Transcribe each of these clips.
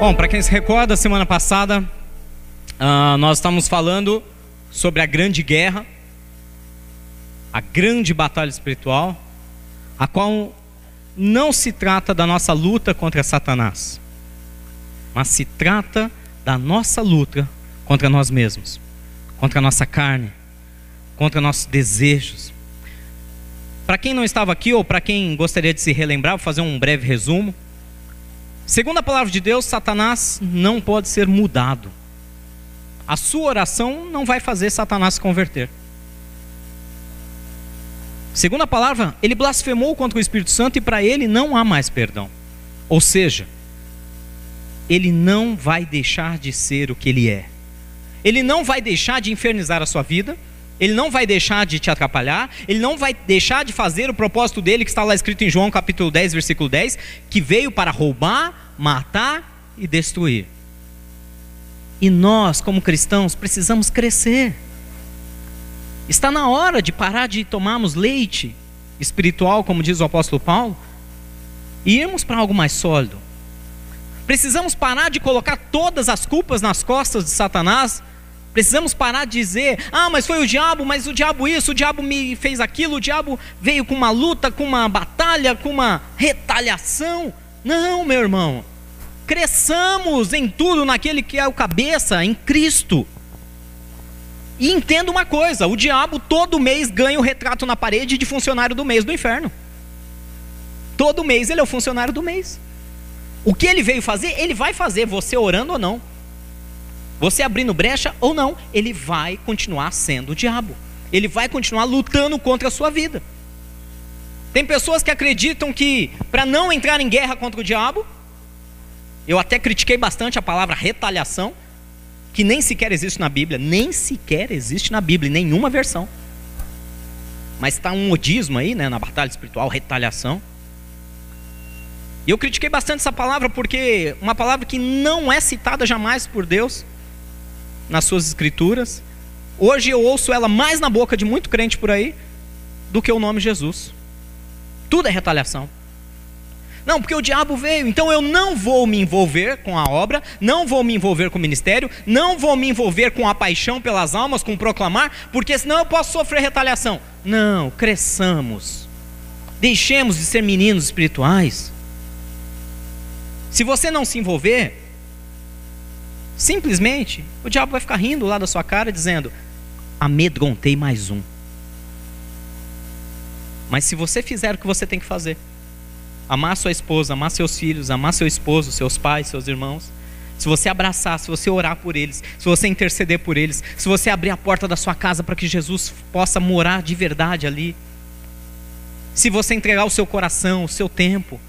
Bom, para quem se recorda, semana passada uh, nós estamos falando sobre a grande guerra, a grande batalha espiritual, a qual não se trata da nossa luta contra Satanás, mas se trata da nossa luta contra nós mesmos, contra a nossa carne, contra nossos desejos. Para quem não estava aqui ou para quem gostaria de se relembrar, vou fazer um breve resumo. Segundo a palavra de Deus, Satanás não pode ser mudado. A sua oração não vai fazer Satanás se converter. Segundo a palavra, ele blasfemou contra o Espírito Santo e para ele não há mais perdão. Ou seja, ele não vai deixar de ser o que ele é. Ele não vai deixar de infernizar a sua vida, ele não vai deixar de te atrapalhar, ele não vai deixar de fazer o propósito dele que está lá escrito em João capítulo 10, versículo 10, que veio para roubar, matar e destruir. E nós, como cristãos, precisamos crescer. Está na hora de parar de tomarmos leite espiritual, como diz o apóstolo Paulo, e irmos para algo mais sólido. Precisamos parar de colocar todas as culpas nas costas de Satanás Precisamos parar de dizer: ah, mas foi o diabo, mas o diabo isso, o diabo me fez aquilo, o diabo veio com uma luta, com uma batalha, com uma retaliação. Não, meu irmão. Cresçamos em tudo naquele que é o cabeça, em Cristo. E entenda uma coisa: o diabo todo mês ganha o retrato na parede de funcionário do mês do inferno. Todo mês ele é o funcionário do mês. O que ele veio fazer, ele vai fazer, você orando ou não. Você abrindo brecha ou não, ele vai continuar sendo o diabo. Ele vai continuar lutando contra a sua vida. Tem pessoas que acreditam que para não entrar em guerra contra o diabo, eu até critiquei bastante a palavra retaliação, que nem sequer existe na Bíblia, nem sequer existe na Bíblia, em nenhuma versão. Mas está um modismo aí, né, na batalha espiritual, retaliação. E eu critiquei bastante essa palavra porque uma palavra que não é citada jamais por Deus nas suas escrituras. Hoje eu ouço ela mais na boca de muito crente por aí do que o nome Jesus. Tudo é retaliação. Não, porque o diabo veio, então eu não vou me envolver com a obra, não vou me envolver com o ministério, não vou me envolver com a paixão pelas almas, com proclamar, porque senão eu posso sofrer retaliação. Não, cresçamos. Deixemos de ser meninos espirituais. Se você não se envolver, Simplesmente, o diabo vai ficar rindo lá da sua cara, dizendo: amedrontei mais um. Mas se você fizer o que você tem que fazer, amar sua esposa, amar seus filhos, amar seu esposo, seus pais, seus irmãos, se você abraçar, se você orar por eles, se você interceder por eles, se você abrir a porta da sua casa para que Jesus possa morar de verdade ali, se você entregar o seu coração, o seu tempo,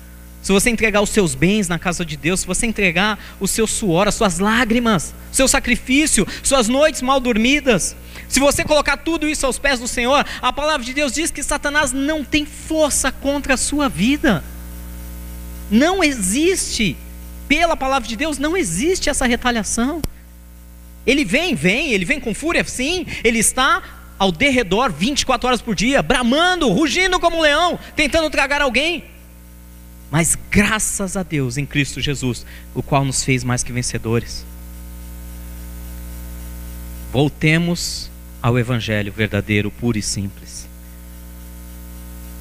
se você entregar os seus bens na casa de Deus, se você entregar o seu suor, as suas lágrimas, seu sacrifício, suas noites mal dormidas, se você colocar tudo isso aos pés do Senhor, a palavra de Deus diz que Satanás não tem força contra a sua vida. Não existe, pela palavra de Deus, não existe essa retaliação. Ele vem, vem, ele vem com fúria, sim, ele está ao derredor 24 horas por dia, bramando, rugindo como um leão, tentando tragar alguém. Mas graças a Deus em Cristo Jesus, o qual nos fez mais que vencedores. Voltemos ao Evangelho verdadeiro, puro e simples.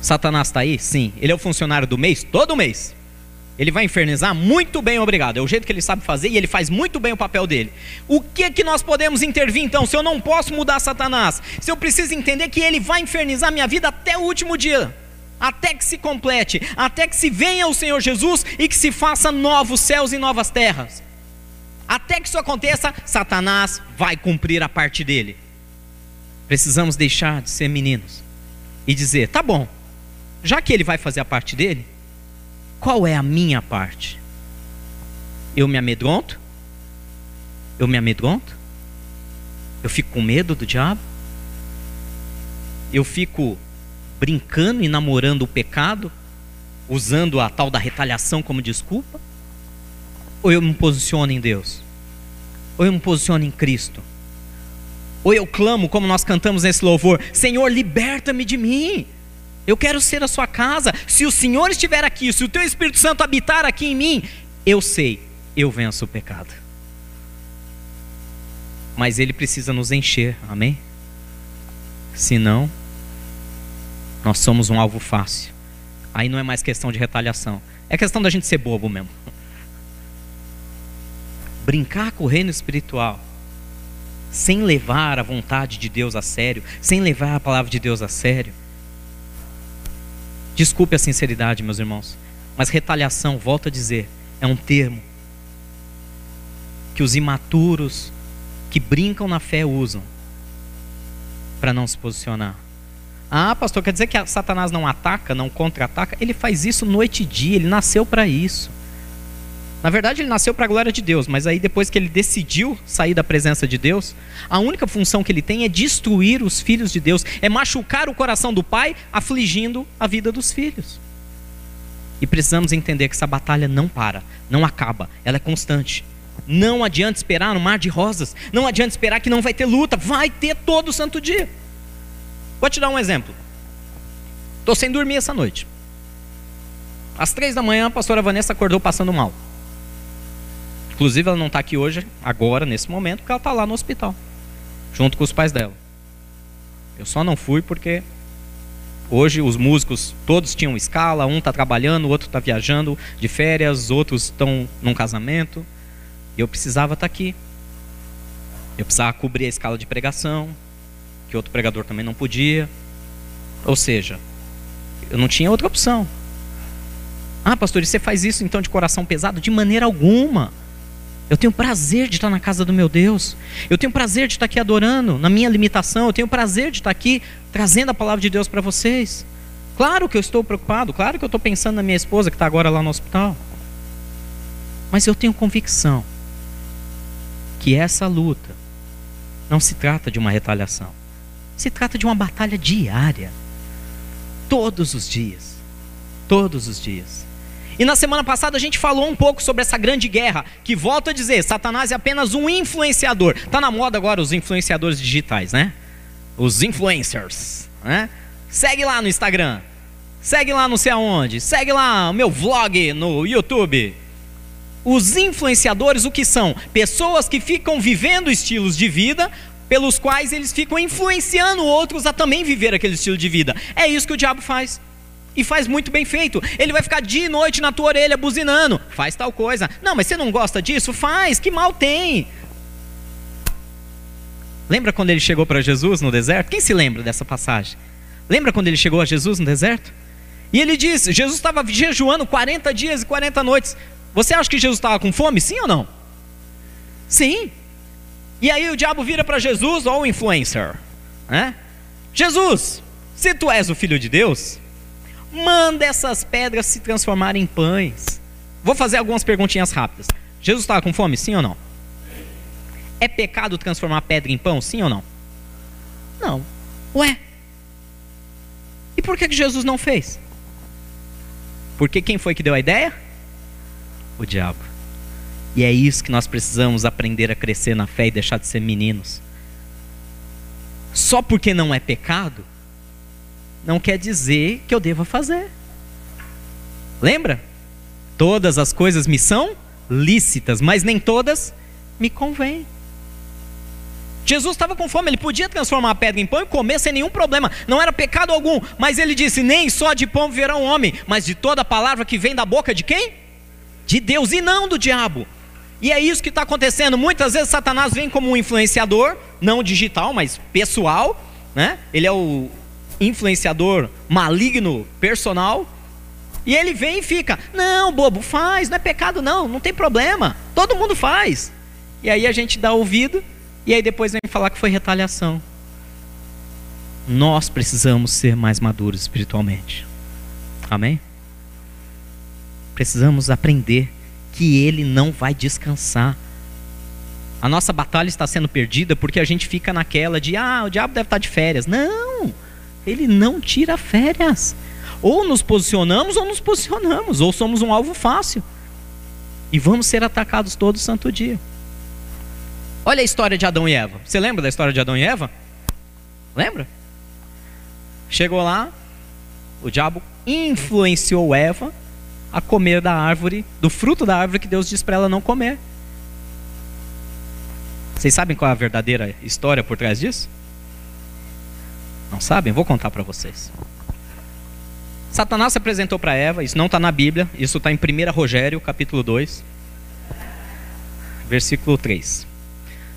Satanás está aí? Sim. Ele é o funcionário do mês? Todo mês. Ele vai infernizar? Muito bem, obrigado. É o jeito que ele sabe fazer e ele faz muito bem o papel dele. O que que nós podemos intervir então? Se eu não posso mudar Satanás, se eu preciso entender que ele vai infernizar minha vida até o último dia até que se complete, até que se venha o Senhor Jesus e que se faça novos céus e novas terras. Até que isso aconteça, Satanás vai cumprir a parte dele. Precisamos deixar de ser meninos e dizer: tá bom, já que ele vai fazer a parte dele, qual é a minha parte? Eu me amedronto? Eu me amedronto? Eu fico com medo do diabo? Eu fico brincando e namorando o pecado, usando a tal da retaliação como desculpa? Ou eu me posiciono em Deus? Ou eu me posiciono em Cristo? Ou eu clamo, como nós cantamos nesse louvor: Senhor, liberta-me de mim. Eu quero ser a sua casa. Se o Senhor estiver aqui, se o teu Espírito Santo habitar aqui em mim, eu sei eu venço o pecado. Mas ele precisa nos encher, amém? Senão, nós somos um alvo fácil. Aí não é mais questão de retaliação, é questão da gente ser bobo mesmo. Brincar com o reino espiritual, sem levar a vontade de Deus a sério, sem levar a palavra de Deus a sério. Desculpe a sinceridade, meus irmãos, mas retaliação, volto a dizer, é um termo que os imaturos que brincam na fé usam para não se posicionar. Ah, pastor, quer dizer que Satanás não ataca, não contra-ataca? Ele faz isso noite e dia, ele nasceu para isso. Na verdade, ele nasceu para a glória de Deus, mas aí depois que ele decidiu sair da presença de Deus, a única função que ele tem é destruir os filhos de Deus, é machucar o coração do pai, afligindo a vida dos filhos. E precisamos entender que essa batalha não para, não acaba, ela é constante. Não adianta esperar no mar de rosas, não adianta esperar que não vai ter luta, vai ter todo santo dia. Vou te dar um exemplo. Estou sem dormir essa noite. Às três da manhã, a pastora Vanessa acordou passando mal. Inclusive, ela não está aqui hoje, agora, nesse momento, porque ela está lá no hospital, junto com os pais dela. Eu só não fui porque hoje os músicos todos tinham escala, um está trabalhando, o outro está viajando de férias, outros estão num casamento. E eu precisava estar tá aqui. Eu precisava cobrir a escala de pregação, que outro pregador também não podia. Ou seja, eu não tinha outra opção. Ah, pastor, você faz isso então de coração pesado? De maneira alguma. Eu tenho prazer de estar na casa do meu Deus. Eu tenho prazer de estar aqui adorando, na minha limitação. Eu tenho prazer de estar aqui trazendo a palavra de Deus para vocês. Claro que eu estou preocupado, claro que eu estou pensando na minha esposa que está agora lá no hospital. Mas eu tenho convicção que essa luta não se trata de uma retaliação. Se trata de uma batalha diária. Todos os dias. Todos os dias. E na semana passada a gente falou um pouco sobre essa grande guerra, que volto a dizer, Satanás é apenas um influenciador. Tá na moda agora os influenciadores digitais, né? Os influencers, né? Segue lá no Instagram. Segue lá não sei aonde. Segue lá o meu vlog no YouTube. Os influenciadores o que são? Pessoas que ficam vivendo estilos de vida pelos quais eles ficam influenciando outros a também viver aquele estilo de vida. É isso que o diabo faz. E faz muito bem feito. Ele vai ficar dia e noite na tua orelha buzinando. Faz tal coisa. Não, mas você não gosta disso? Faz. Que mal tem? Lembra quando ele chegou para Jesus no deserto? Quem se lembra dessa passagem? Lembra quando ele chegou a Jesus no deserto? E ele disse: Jesus estava jejuando 40 dias e 40 noites. Você acha que Jesus estava com fome? Sim ou não? Sim. E aí o diabo vira para Jesus, ou o influencer, né? Jesus, se tu és o filho de Deus, Manda essas pedras se transformarem em pães. Vou fazer algumas perguntinhas rápidas. Jesus estava com fome, sim ou não? É pecado transformar pedra em pão, sim ou não? Não. Ué? E por que, que Jesus não fez? Porque quem foi que deu a ideia? O diabo. E é isso que nós precisamos aprender a crescer na fé e deixar de ser meninos. Só porque não é pecado, não quer dizer que eu deva fazer. Lembra? Todas as coisas me são lícitas, mas nem todas me convêm. Jesus estava com fome, ele podia transformar a pedra em pão e comer sem nenhum problema, não era pecado algum, mas ele disse: Nem só de pão viverá um homem, mas de toda palavra que vem da boca de quem? De Deus e não do diabo. E é isso que está acontecendo. Muitas vezes Satanás vem como um influenciador, não digital, mas pessoal, né? Ele é o, influenciador maligno, personal, e ele vem e fica: Não, bobo, faz, não é pecado, não, não tem problema, todo mundo faz. E aí a gente dá ouvido, e aí depois vem falar que foi retaliação. Nós precisamos ser mais maduros espiritualmente. Amém? Precisamos aprender que ele não vai descansar. A nossa batalha está sendo perdida porque a gente fica naquela de, ah, o diabo deve estar de férias. Não! Ele não tira férias. Ou nos posicionamos ou nos posicionamos, ou somos um alvo fácil. E vamos ser atacados todo santo dia. Olha a história de Adão e Eva. Você lembra da história de Adão e Eva? Lembra? Chegou lá, o diabo influenciou Eva a comer da árvore, do fruto da árvore que Deus disse para ela não comer. Vocês sabem qual é a verdadeira história por trás disso? Não sabem? Vou contar para vocês. Satanás se apresentou para Eva, isso não está na Bíblia, isso está em 1 Rogério, capítulo 2, versículo 3.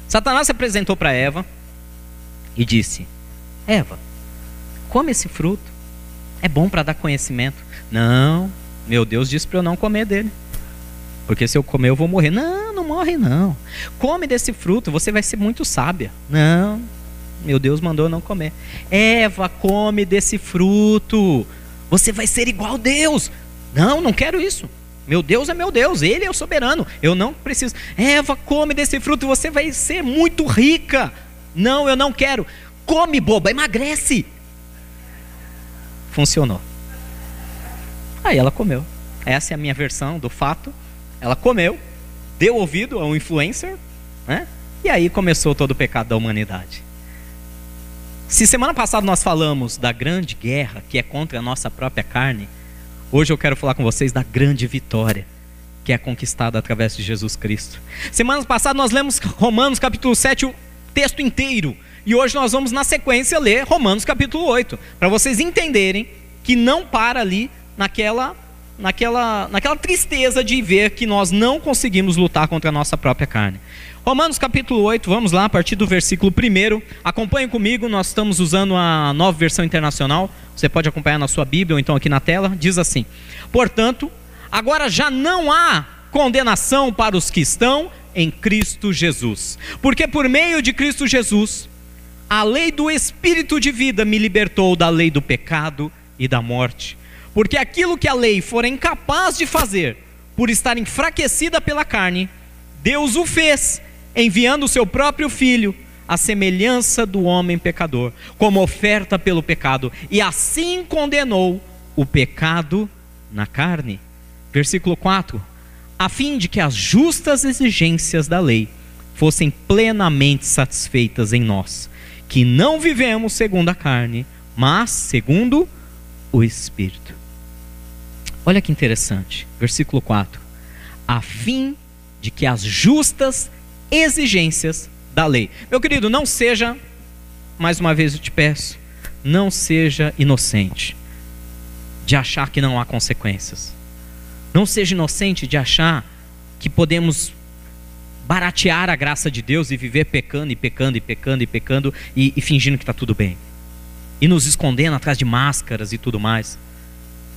Satanás se apresentou para Eva e disse: Eva, come esse fruto, é bom para dar conhecimento. Não, meu Deus disse para eu não comer dele. Porque se eu comer eu vou morrer. Não, não morre não. Come desse fruto, você vai ser muito sábia. Não, meu Deus mandou não comer. Eva, come desse fruto. Você vai ser igual a Deus. Não, não quero isso. Meu Deus é meu Deus, Ele é o soberano. Eu não preciso. Eva, come desse fruto, você vai ser muito rica. Não, eu não quero. Come, boba, emagrece. Funcionou. Aí ela comeu. Essa é a minha versão do fato. Ela comeu, deu ouvido a um influencer, né? E aí começou todo o pecado da humanidade. Se semana passada nós falamos da grande guerra que é contra a nossa própria carne, hoje eu quero falar com vocês da grande vitória que é conquistada através de Jesus Cristo. Semana passada nós lemos Romanos capítulo 7, o texto inteiro. E hoje nós vamos na sequência ler Romanos capítulo 8, para vocês entenderem que não para ali naquela naquela, naquela tristeza de ver que nós não conseguimos lutar contra a nossa própria carne. Romanos capítulo 8, vamos lá, a partir do versículo 1. Acompanhe comigo, nós estamos usando a nova versão internacional. Você pode acompanhar na sua Bíblia ou então aqui na tela. Diz assim: Portanto, agora já não há condenação para os que estão em Cristo Jesus. Porque por meio de Cristo Jesus, a lei do Espírito de vida me libertou da lei do pecado e da morte. Porque aquilo que a lei for incapaz de fazer, por estar enfraquecida pela carne, Deus o fez, enviando o seu próprio filho, à semelhança do homem pecador, como oferta pelo pecado, e assim condenou o pecado na carne. Versículo 4: a fim de que as justas exigências da lei fossem plenamente satisfeitas em nós, que não vivemos segundo a carne, mas segundo o Espírito. Olha que interessante, versículo 4: a fim de que as justas exigências da lei. Meu querido, não seja, mais uma vez eu te peço, não seja inocente de achar que não há consequências. Não seja inocente de achar que podemos baratear a graça de Deus e viver pecando e pecando e pecando e pecando e, e fingindo que está tudo bem. E nos escondendo atrás de máscaras e tudo mais.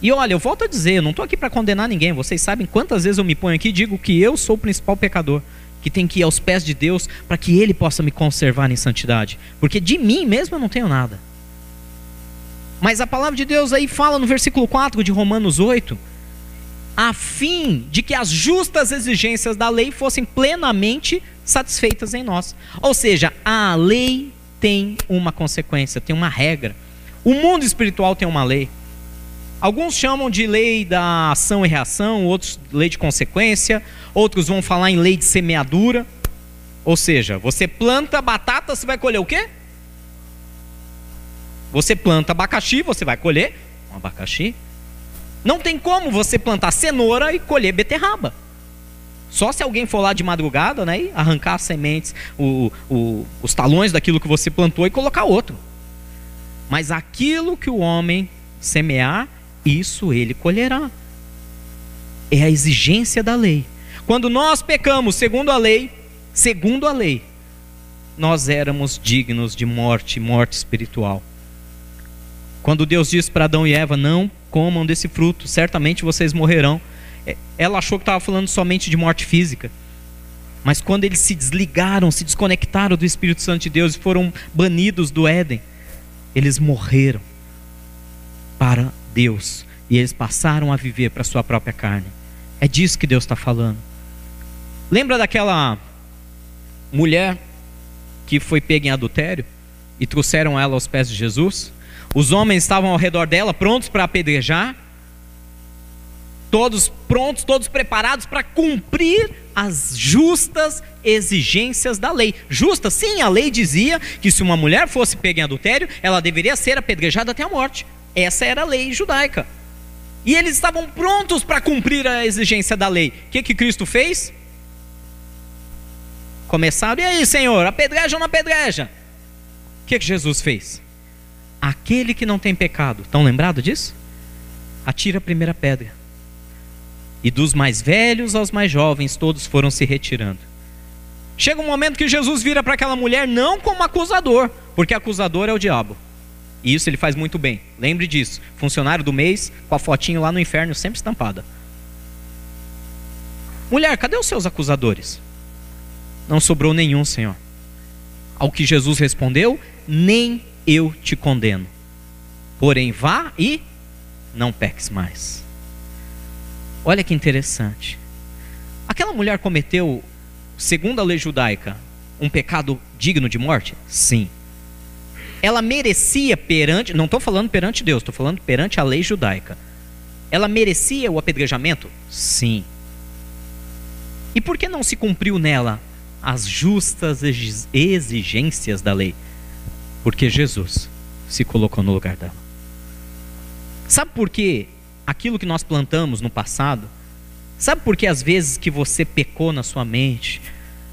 E olha, eu volto a dizer, eu não estou aqui para condenar ninguém. Vocês sabem quantas vezes eu me ponho aqui e digo que eu sou o principal pecador, que tem que ir aos pés de Deus para que Ele possa me conservar em santidade. Porque de mim mesmo eu não tenho nada. Mas a palavra de Deus aí fala no versículo 4 de Romanos 8, a fim de que as justas exigências da lei fossem plenamente satisfeitas em nós. Ou seja, a lei tem uma consequência, tem uma regra. O mundo espiritual tem uma lei. Alguns chamam de lei da ação e reação, outros lei de consequência, outros vão falar em lei de semeadura. Ou seja, você planta batata, você vai colher o quê? Você planta abacaxi, você vai colher um abacaxi. Não tem como você plantar cenoura e colher beterraba. Só se alguém for lá de madrugada, né, e arrancar as sementes, o, o, os talões daquilo que você plantou e colocar outro. Mas aquilo que o homem semear, isso ele colherá. É a exigência da lei. Quando nós pecamos segundo a lei, segundo a lei, nós éramos dignos de morte, morte espiritual. Quando Deus disse para Adão e Eva: Não comam desse fruto, certamente vocês morrerão. É, ela achou que estava falando somente de morte física. Mas quando eles se desligaram, se desconectaram do Espírito Santo de Deus e foram banidos do Éden, eles morreram para Deus e eles passaram a viver para sua própria carne. É disso que Deus está falando. Lembra daquela mulher que foi pega em adultério e trouxeram ela aos pés de Jesus? Os homens estavam ao redor dela, prontos para apedrejar, todos prontos, todos preparados para cumprir as justas exigências da lei. Justa, sim, a lei dizia que se uma mulher fosse pega em adultério, ela deveria ser apedrejada até a morte. Essa era a lei judaica. E eles estavam prontos para cumprir a exigência da lei. O que, que Cristo fez? Começaram, e aí, Senhor, apedreja ou não apedreja? O que, que Jesus fez? Aquele que não tem pecado, estão lembrados disso? Atira a primeira pedra. E dos mais velhos aos mais jovens, todos foram se retirando. Chega um momento que Jesus vira para aquela mulher não como acusador, porque acusador é o diabo. E isso ele faz muito bem. Lembre disso. Funcionário do mês com a fotinho lá no inferno sempre estampada. Mulher, cadê os seus acusadores? Não sobrou nenhum, Senhor. Ao que Jesus respondeu: Nem eu te condeno. Porém, vá e não peques mais. Olha que interessante. Aquela mulher cometeu, segundo a lei judaica, um pecado digno de morte? Sim. Ela merecia perante, não estou falando perante Deus, estou falando perante a lei judaica. Ela merecia o apedrejamento? Sim. E por que não se cumpriu nela as justas exigências da lei? Porque Jesus se colocou no lugar dela. Sabe por que aquilo que nós plantamos no passado? Sabe por que às vezes que você pecou na sua mente?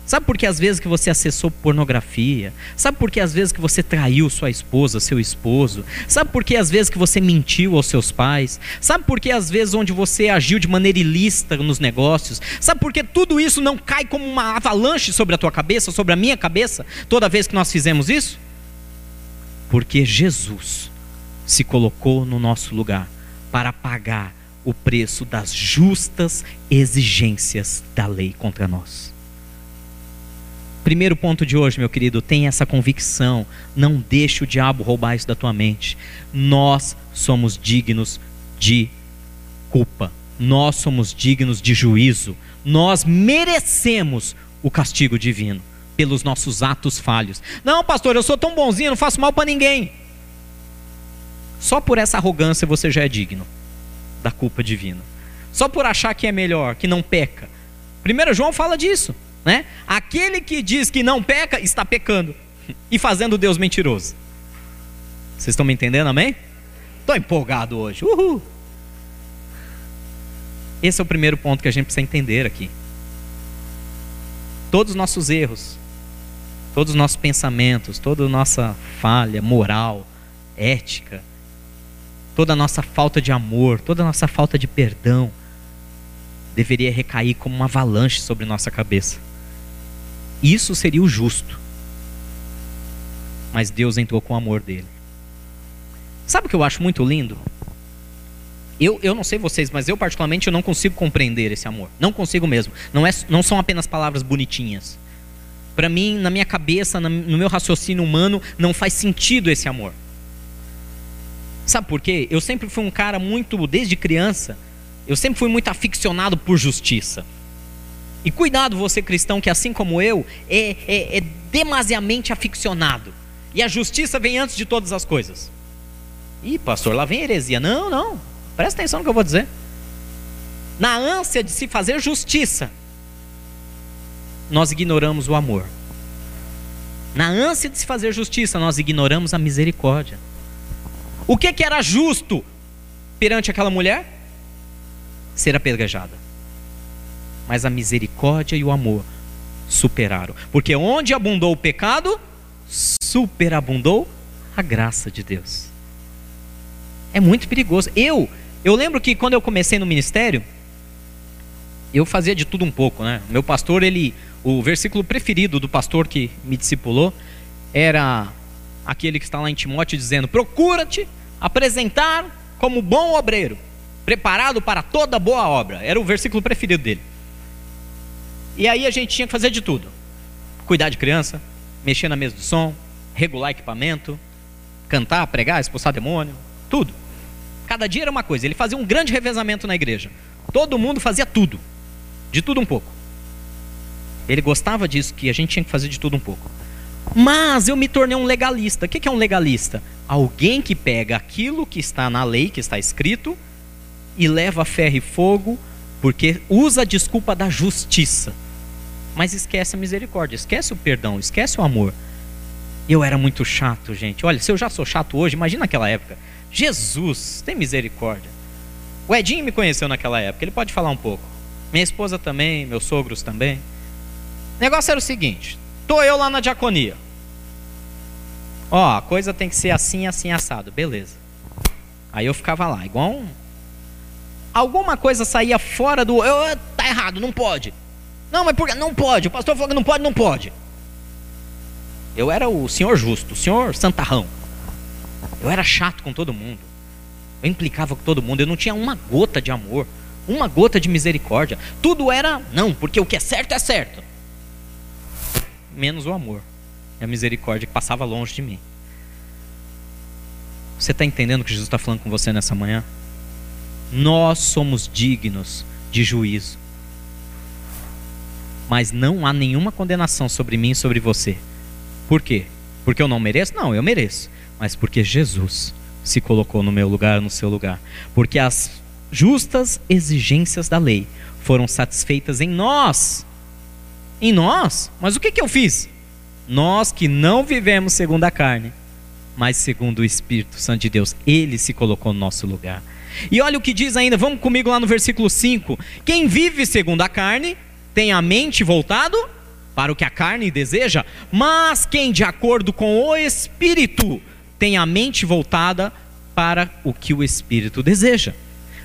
Sabe por que às vezes que você acessou pornografia? Sabe por que às vezes que você traiu sua esposa, seu esposo? Sabe por que às vezes que você mentiu aos seus pais? Sabe por que às vezes onde você agiu de maneira ilícita nos negócios? Sabe por que tudo isso não cai como uma avalanche sobre a tua cabeça, sobre a minha cabeça, toda vez que nós fizemos isso? Porque Jesus se colocou no nosso lugar para pagar o preço das justas exigências da lei contra nós. Primeiro ponto de hoje, meu querido, tenha essa convicção. Não deixe o diabo roubar isso da tua mente. Nós somos dignos de culpa. Nós somos dignos de juízo. Nós merecemos o castigo divino pelos nossos atos falhos. Não, pastor, eu sou tão bonzinho, não faço mal para ninguém. Só por essa arrogância você já é digno da culpa divina. Só por achar que é melhor, que não peca. Primeiro João fala disso. Né? Aquele que diz que não peca, está pecando e fazendo Deus mentiroso. Vocês estão me entendendo, amém? Estou empolgado hoje. Uhul. Esse é o primeiro ponto que a gente precisa entender aqui. Todos os nossos erros, todos os nossos pensamentos, toda a nossa falha moral, ética, toda a nossa falta de amor, toda a nossa falta de perdão, deveria recair como uma avalanche sobre nossa cabeça. Isso seria o justo. Mas Deus entrou com o amor dele. Sabe o que eu acho muito lindo? Eu, eu não sei vocês, mas eu particularmente eu não consigo compreender esse amor. Não consigo mesmo. Não, é, não são apenas palavras bonitinhas. Para mim, na minha cabeça, no meu raciocínio humano, não faz sentido esse amor. Sabe por quê? Eu sempre fui um cara muito, desde criança, eu sempre fui muito aficionado por justiça. E cuidado, você cristão, que assim como eu, é, é, é demasiadamente aficionado. E a justiça vem antes de todas as coisas. Ih, pastor, lá vem heresia. Não, não. Presta atenção no que eu vou dizer. Na ânsia de se fazer justiça, nós ignoramos o amor. Na ânsia de se fazer justiça, nós ignoramos a misericórdia. O que, que era justo perante aquela mulher? Ser apedrejada mas a misericórdia e o amor superaram. Porque onde abundou o pecado, superabundou a graça de Deus. É muito perigoso. Eu, eu lembro que quando eu comecei no ministério, eu fazia de tudo um pouco, né? Meu pastor, ele, o versículo preferido do pastor que me discipulou era aquele que está lá em Timóteo dizendo: "Procura-te apresentar como bom obreiro, preparado para toda boa obra". Era o versículo preferido dele. E aí a gente tinha que fazer de tudo: cuidar de criança, mexer na mesa do som, regular equipamento, cantar, pregar, expulsar demônio, tudo. Cada dia era uma coisa. Ele fazia um grande revezamento na igreja. Todo mundo fazia tudo, de tudo um pouco. Ele gostava disso, que a gente tinha que fazer de tudo um pouco. Mas eu me tornei um legalista. O que é um legalista? Alguém que pega aquilo que está na lei, que está escrito, e leva ferro e fogo, porque usa a desculpa da justiça mas esquece a misericórdia, esquece o perdão, esquece o amor. Eu era muito chato, gente. Olha, se eu já sou chato hoje, imagina naquela época. Jesus, tem misericórdia. O Edinho me conheceu naquela época, ele pode falar um pouco. Minha esposa também, meus sogros também. O negócio era o seguinte: tô eu lá na diaconia. Ó, a coisa tem que ser assim, assim, assado. Beleza. Aí eu ficava lá, igual um. Alguma coisa saía fora do. Eu, tá errado, não pode. Não, mas por que? Não pode. O pastor falou que não pode, não pode. Eu era o senhor justo, o senhor santarrão. Eu era chato com todo mundo. Eu implicava com todo mundo. Eu não tinha uma gota de amor, uma gota de misericórdia. Tudo era não, porque o que é certo é certo. Menos o amor e a misericórdia que passava longe de mim. Você está entendendo o que Jesus está falando com você nessa manhã? Nós somos dignos de juízo. Mas não há nenhuma condenação sobre mim e sobre você. Por quê? Porque eu não mereço? Não, eu mereço. Mas porque Jesus se colocou no meu lugar, no seu lugar. Porque as justas exigências da lei foram satisfeitas em nós. Em nós? Mas o que, que eu fiz? Nós que não vivemos segundo a carne, mas segundo o Espírito Santo de Deus, ele se colocou no nosso lugar. E olha o que diz ainda, vamos comigo lá no versículo 5: Quem vive segundo a carne tem a mente voltado para o que a carne deseja, mas quem de acordo com o Espírito tem a mente voltada para o que o Espírito deseja.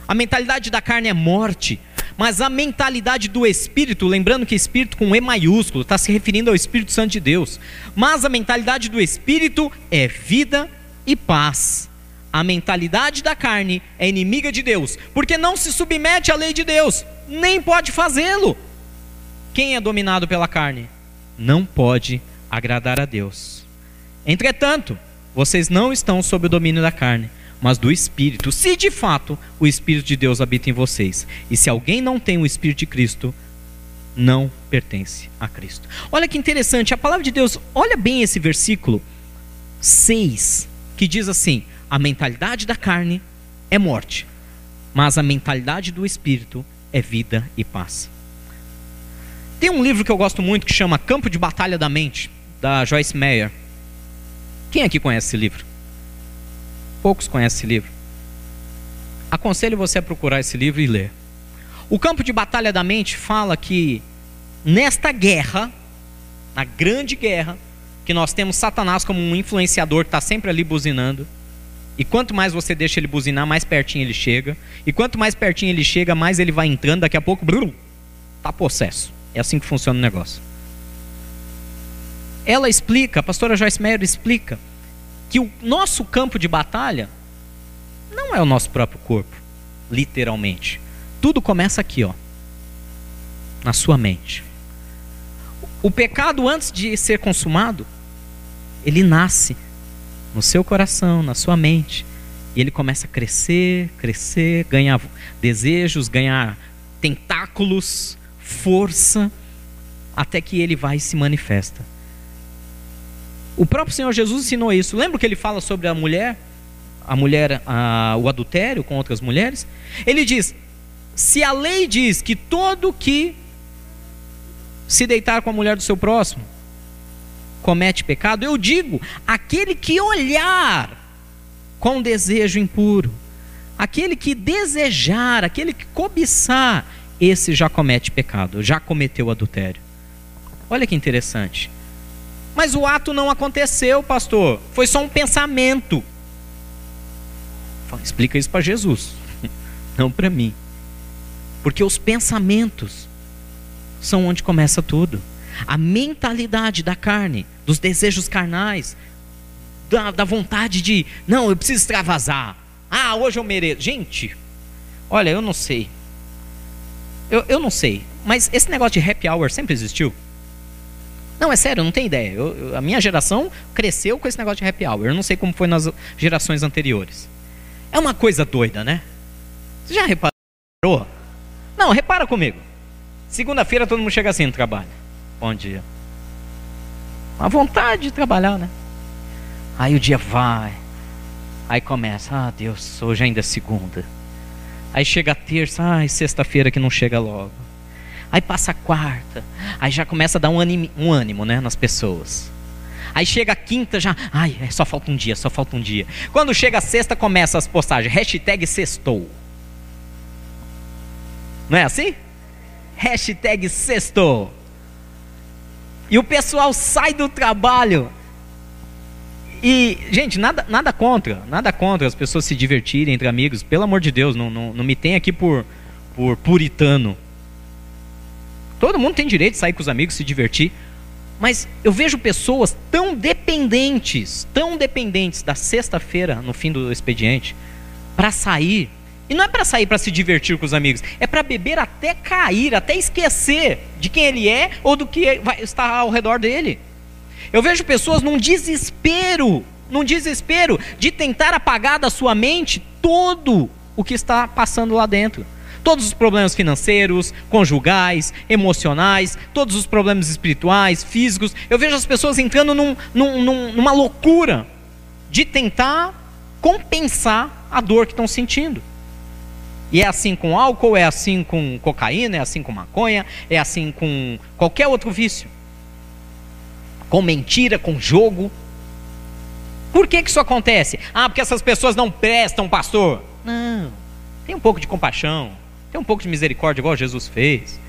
A mentalidade da carne é morte, mas a mentalidade do Espírito, lembrando que Espírito com E maiúsculo, está se referindo ao Espírito Santo de Deus, mas a mentalidade do Espírito é vida e paz. A mentalidade da carne é inimiga de Deus, porque não se submete à lei de Deus, nem pode fazê-lo. Quem é dominado pela carne não pode agradar a Deus. Entretanto, vocês não estão sob o domínio da carne, mas do Espírito, se de fato o Espírito de Deus habita em vocês. E se alguém não tem o Espírito de Cristo, não pertence a Cristo. Olha que interessante, a palavra de Deus, olha bem esse versículo 6, que diz assim: a mentalidade da carne é morte, mas a mentalidade do Espírito é vida e paz. Tem um livro que eu gosto muito que chama Campo de Batalha da Mente, da Joyce Meyer. Quem aqui conhece esse livro? Poucos conhecem esse livro. Aconselho você a procurar esse livro e ler. O Campo de Batalha da Mente fala que nesta guerra, na grande guerra, que nós temos Satanás como um influenciador que está sempre ali buzinando. E quanto mais você deixa ele buzinar, mais pertinho ele chega. E quanto mais pertinho ele chega, mais ele vai entrando. Daqui a pouco, está possesso. É assim que funciona o negócio. Ela explica, a pastora Joyce Meyer explica, que o nosso campo de batalha não é o nosso próprio corpo, literalmente. Tudo começa aqui, ó, na sua mente. O pecado, antes de ser consumado, ele nasce no seu coração, na sua mente. E ele começa a crescer, crescer, ganhar desejos, ganhar tentáculos, força, até que ele vai e se manifesta. O próprio Senhor Jesus ensinou isso. Lembra que ele fala sobre a mulher, a mulher, a, o adultério com outras mulheres? Ele diz: se a lei diz que todo que se deitar com a mulher do seu próximo comete pecado, eu digo: aquele que olhar com desejo impuro, aquele que desejar, aquele que cobiçar, esse já comete pecado, já cometeu adultério. Olha que interessante. Mas o ato não aconteceu, pastor. Foi só um pensamento. Explica isso para Jesus, não para mim. Porque os pensamentos são onde começa tudo. A mentalidade da carne, dos desejos carnais, da, da vontade de, não, eu preciso extravasar. Ah, hoje eu mereço. Gente, olha, eu não sei. Eu, eu não sei, mas esse negócio de happy hour sempre existiu? Não, é sério, eu não tenho ideia. Eu, eu, a minha geração cresceu com esse negócio de happy hour. Eu não sei como foi nas gerações anteriores. É uma coisa doida, né? Você já reparou? Não, repara comigo. Segunda-feira todo mundo chega assim no trabalho. Bom dia. Uma vontade de trabalhar, né? Aí o dia vai. Aí começa, ah Deus, hoje ainda é segunda. Aí chega terça, ai, sexta-feira que não chega logo. Aí passa quarta, aí já começa a dar um um ânimo né, nas pessoas. Aí chega quinta, já, ai, é, só falta um dia, só falta um dia. Quando chega sexta, começa as postagens, hashtag sextou. Não é assim? Hashtag sexto. E o pessoal sai do trabalho. E, gente, nada, nada contra. Nada contra as pessoas se divertirem entre amigos. Pelo amor de Deus, não, não, não me tem aqui por, por puritano. Todo mundo tem direito de sair com os amigos, se divertir. Mas eu vejo pessoas tão dependentes, tão dependentes da sexta-feira no fim do expediente, para sair. E não é para sair para se divertir com os amigos, é para beber até cair, até esquecer de quem ele é ou do que vai estar ao redor dele. Eu vejo pessoas num desespero, num desespero de tentar apagar da sua mente todo o que está passando lá dentro todos os problemas financeiros, conjugais, emocionais, todos os problemas espirituais, físicos. Eu vejo as pessoas entrando num, num, num, numa loucura de tentar compensar a dor que estão sentindo. E é assim com álcool, é assim com cocaína, é assim com maconha, é assim com qualquer outro vício. Com mentira, com jogo. Por que, que isso acontece? Ah, porque essas pessoas não prestam, pastor. Não. Tem um pouco de compaixão. Tem um pouco de misericórdia, igual Jesus fez.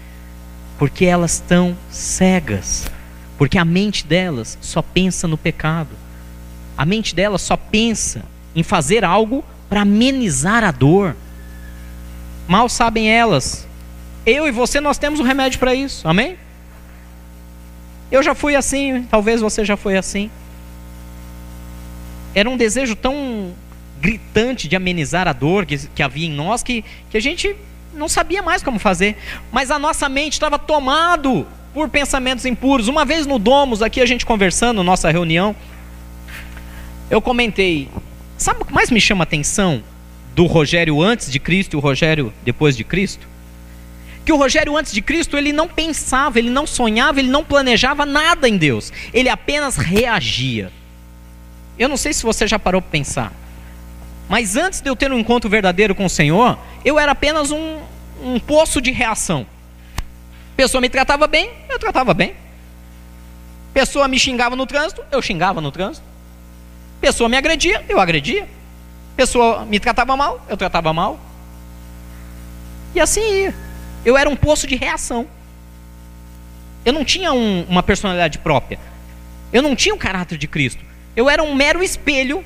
Porque elas estão cegas. Porque a mente delas só pensa no pecado. A mente delas só pensa em fazer algo para amenizar a dor. Mal sabem elas. Eu e você, nós temos um remédio para isso. Amém? Eu já fui assim, talvez você já foi assim. Era um desejo tão gritante de amenizar a dor que, que havia em nós que, que a gente não sabia mais como fazer, mas a nossa mente estava tomado por pensamentos impuros. Uma vez no Domus, aqui a gente conversando, nossa reunião, eu comentei, sabe o que mais me chama a atenção do Rogério antes de Cristo e o Rogério depois de Cristo? Que o Rogério antes de Cristo, ele não pensava, ele não sonhava, ele não planejava nada em Deus. Ele apenas reagia. Eu não sei se você já parou para pensar. Mas antes de eu ter um encontro verdadeiro com o Senhor, eu era apenas um, um poço de reação. Pessoa me tratava bem, eu tratava bem. Pessoa me xingava no trânsito, eu xingava no trânsito. Pessoa me agredia, eu agredia. Pessoa me tratava mal, eu tratava mal. E assim ia. Eu era um poço de reação. Eu não tinha um, uma personalidade própria. Eu não tinha o caráter de Cristo. Eu era um mero espelho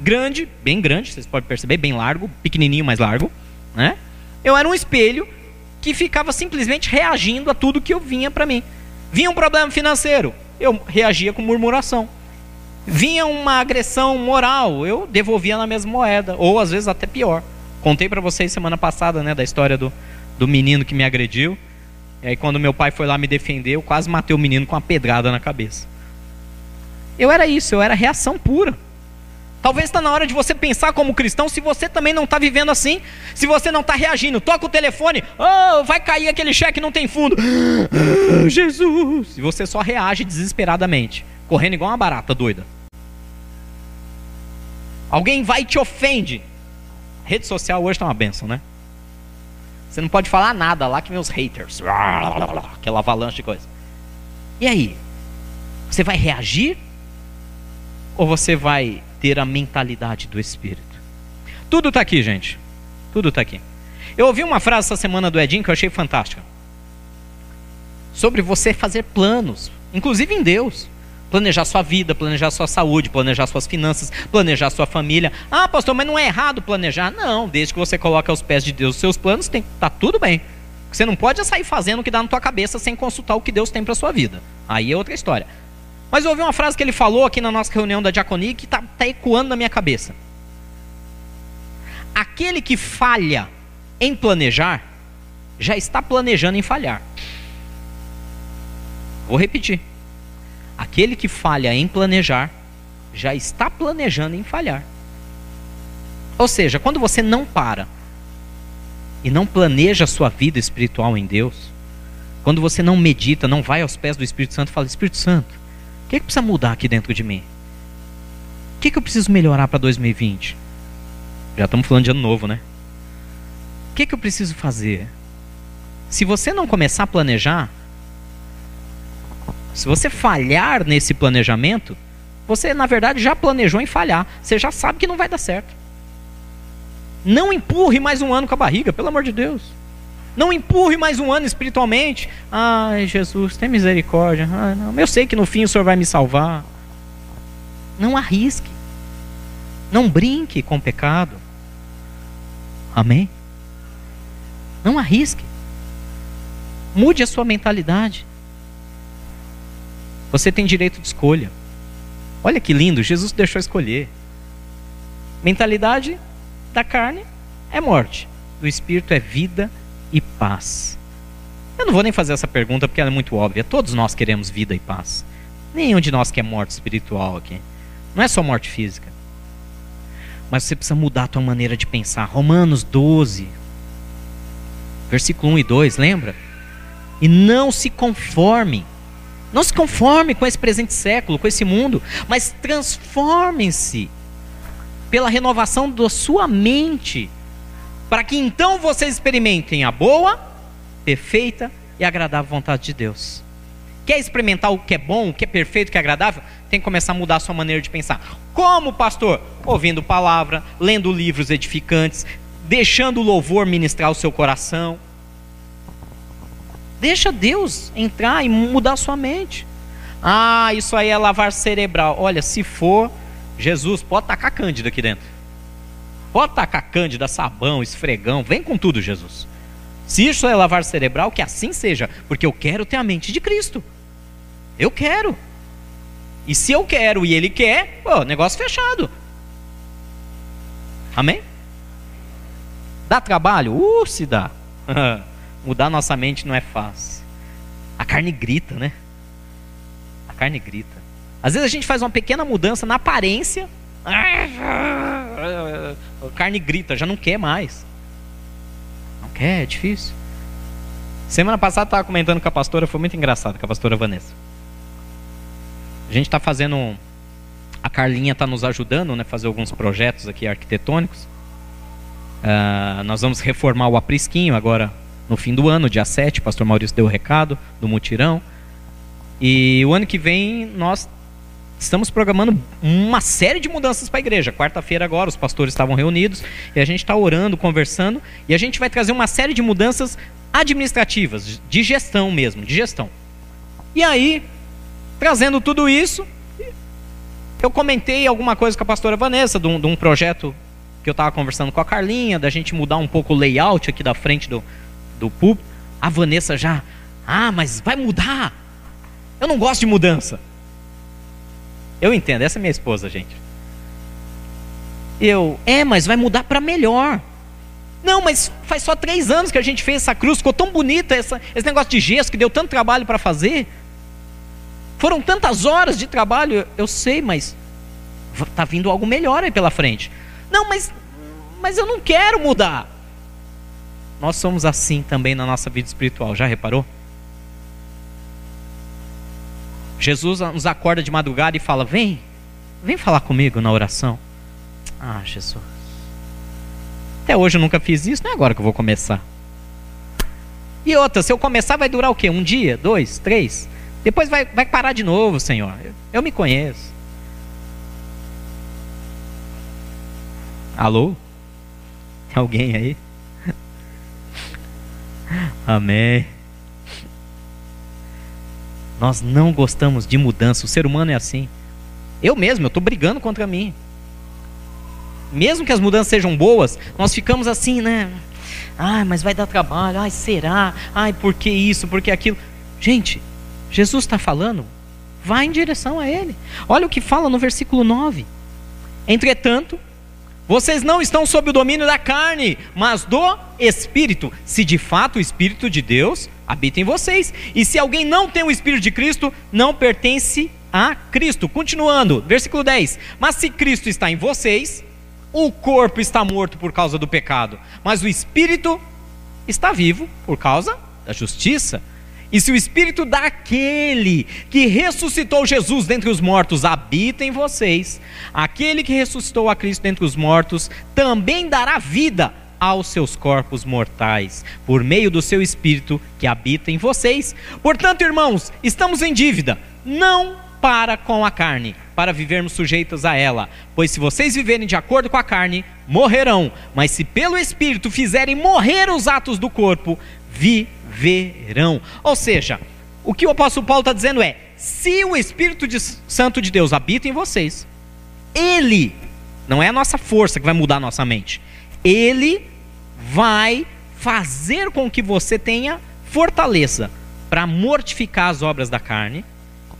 grande, bem grande, vocês podem perceber, bem largo, pequenininho, mais largo, né? Eu era um espelho que ficava simplesmente reagindo a tudo que eu vinha para mim. Vinha um problema financeiro, eu reagia com murmuração. Vinha uma agressão moral, eu devolvia na mesma moeda, ou às vezes até pior. Contei para vocês semana passada, né, da história do, do menino que me agrediu. E aí quando meu pai foi lá me defender, eu quase matei o menino com uma pedrada na cabeça. Eu era isso, eu era reação pura. Talvez está na hora de você pensar como cristão se você também não está vivendo assim, se você não está reagindo. Toca o telefone, oh, vai cair aquele cheque, não tem fundo. Jesus! E você só reage desesperadamente, correndo igual uma barata doida. Alguém vai e te ofende. rede social hoje está uma benção, né? Você não pode falar nada lá que os haters. Aquela avalanche de coisa. E aí? Você vai reagir? Ou você vai ter a mentalidade do Espírito. Tudo está aqui, gente. Tudo está aqui. Eu ouvi uma frase essa semana do Edinho que eu achei fantástica. Sobre você fazer planos, inclusive em Deus. Planejar sua vida, planejar sua saúde, planejar suas finanças, planejar sua família. Ah, pastor, mas não é errado planejar? Não, desde que você coloque aos pés de Deus os seus planos, tem, tá tudo bem. Você não pode sair fazendo o que dá na tua cabeça sem consultar o que Deus tem para sua vida. Aí é outra história. Mas eu ouvi uma frase que ele falou aqui na nossa reunião da diaconia que está tá ecoando na minha cabeça. Aquele que falha em planejar, já está planejando em falhar. Vou repetir. Aquele que falha em planejar, já está planejando em falhar. Ou seja, quando você não para e não planeja a sua vida espiritual em Deus, quando você não medita, não vai aos pés do Espírito Santo e fala: Espírito Santo, que, que precisa mudar aqui dentro de mim? O que, que eu preciso melhorar para 2020? Já estamos falando de ano novo, né? O que, que eu preciso fazer? Se você não começar a planejar, se você falhar nesse planejamento, você na verdade já planejou em falhar. Você já sabe que não vai dar certo. Não empurre mais um ano com a barriga, pelo amor de Deus. Não empurre mais um ano espiritualmente. Ai, Jesus, tem misericórdia. Ah, não, eu sei que no fim o Senhor vai me salvar. Não arrisque. Não brinque com o pecado. Amém? Não arrisque. Mude a sua mentalidade. Você tem direito de escolha. Olha que lindo, Jesus deixou escolher. Mentalidade da carne é morte, do espírito é vida e paz. Eu não vou nem fazer essa pergunta porque ela é muito óbvia. Todos nós queremos vida e paz. Nenhum de nós quer morte espiritual aqui. Não é só morte física. Mas você precisa mudar a tua maneira de pensar. Romanos 12, versículo 1 e 2, lembra? E não se conforme. Não se conforme com esse presente século, com esse mundo, mas transformem-se pela renovação da sua mente, para que então vocês experimentem a boa, perfeita e agradável vontade de Deus. Quer experimentar o que é bom, o que é perfeito, o que é agradável? Tem que começar a mudar a sua maneira de pensar. Como, pastor? Ouvindo palavra, lendo livros edificantes, deixando o louvor ministrar o seu coração. Deixa Deus entrar e mudar sua mente. Ah, isso aí é lavar cerebral. Olha, se for, Jesus, pode tacar cândida aqui dentro. Pode tacar cândida, sabão, esfregão, vem com tudo, Jesus. Se isso é lavar cerebral, que assim seja, porque eu quero ter a mente de Cristo. Eu quero. E se eu quero e ele quer, pô, negócio fechado. Amém? Dá trabalho? Uh, se dá. Mudar nossa mente não é fácil. A carne grita, né? A carne grita. Às vezes a gente faz uma pequena mudança na aparência. A carne grita, já não quer mais. Não quer, é difícil. Semana passada estava comentando com a pastora, foi muito engraçado com a pastora Vanessa. A gente está fazendo. A Carlinha está nos ajudando, né? Fazer alguns projetos aqui arquitetônicos. Uh, nós vamos reformar o aprisquinho agora no fim do ano, dia 7. O pastor Maurício deu o recado do mutirão. E o ano que vem nós estamos programando uma série de mudanças para a igreja. Quarta-feira agora os pastores estavam reunidos e a gente está orando, conversando e a gente vai trazer uma série de mudanças administrativas, de gestão mesmo, de gestão. E aí, trazendo tudo isso, eu comentei alguma coisa com a pastora Vanessa de um, de um projeto que eu estava conversando com a Carlinha, da gente mudar um pouco o layout aqui da frente do, do púlpito. A Vanessa já, ah, mas vai mudar. Eu não gosto de mudança. Eu entendo, essa é minha esposa, gente. Eu, é, mas vai mudar para melhor. Não, mas faz só três anos que a gente fez essa cruz, ficou tão bonita essa, esse negócio de gesso que deu tanto trabalho para fazer. Foram tantas horas de trabalho, eu, sei, mas está vindo algo melhor aí pela frente. Não, mas, mas eu não quero mudar. Nós somos assim também na nossa vida espiritual, já reparou? Jesus nos acorda de madrugada e fala: Vem, vem falar comigo na oração. Ah, Jesus. Até hoje eu nunca fiz isso, não é agora que eu vou começar. E outra, se eu começar, vai durar o quê? Um dia, dois, três? Depois vai, vai parar de novo, Senhor. Eu, eu me conheço. Alô? Tem alguém aí? Amém. Nós não gostamos de mudança. O ser humano é assim. Eu mesmo, eu estou brigando contra mim. Mesmo que as mudanças sejam boas, nós ficamos assim, né? Ai, mas vai dar trabalho. Ai, será? Ai, por que isso? Por que aquilo? Gente, Jesus está falando. Vá em direção a Ele. Olha o que fala no versículo 9. Entretanto, vocês não estão sob o domínio da carne, mas do Espírito, se de fato o Espírito de Deus habita em vocês. E se alguém não tem o Espírito de Cristo, não pertence a Cristo. Continuando, versículo 10: Mas se Cristo está em vocês, o corpo está morto por causa do pecado, mas o Espírito está vivo por causa da justiça. E se o Espírito daquele que ressuscitou Jesus dentre os mortos habita em vocês, aquele que ressuscitou a Cristo dentre os mortos também dará vida aos seus corpos mortais, por meio do seu Espírito que habita em vocês. Portanto, irmãos, estamos em dívida, não para com a carne, para vivermos sujeitos a ela. Pois se vocês viverem de acordo com a carne, morrerão. Mas se pelo Espírito fizerem morrer os atos do corpo, viverão. Ou seja, o que o apóstolo Paulo está dizendo é: se o Espírito de Santo de Deus habita em vocês, ele, não é a nossa força que vai mudar a nossa mente, ele vai fazer com que você tenha fortaleza para mortificar as obras da carne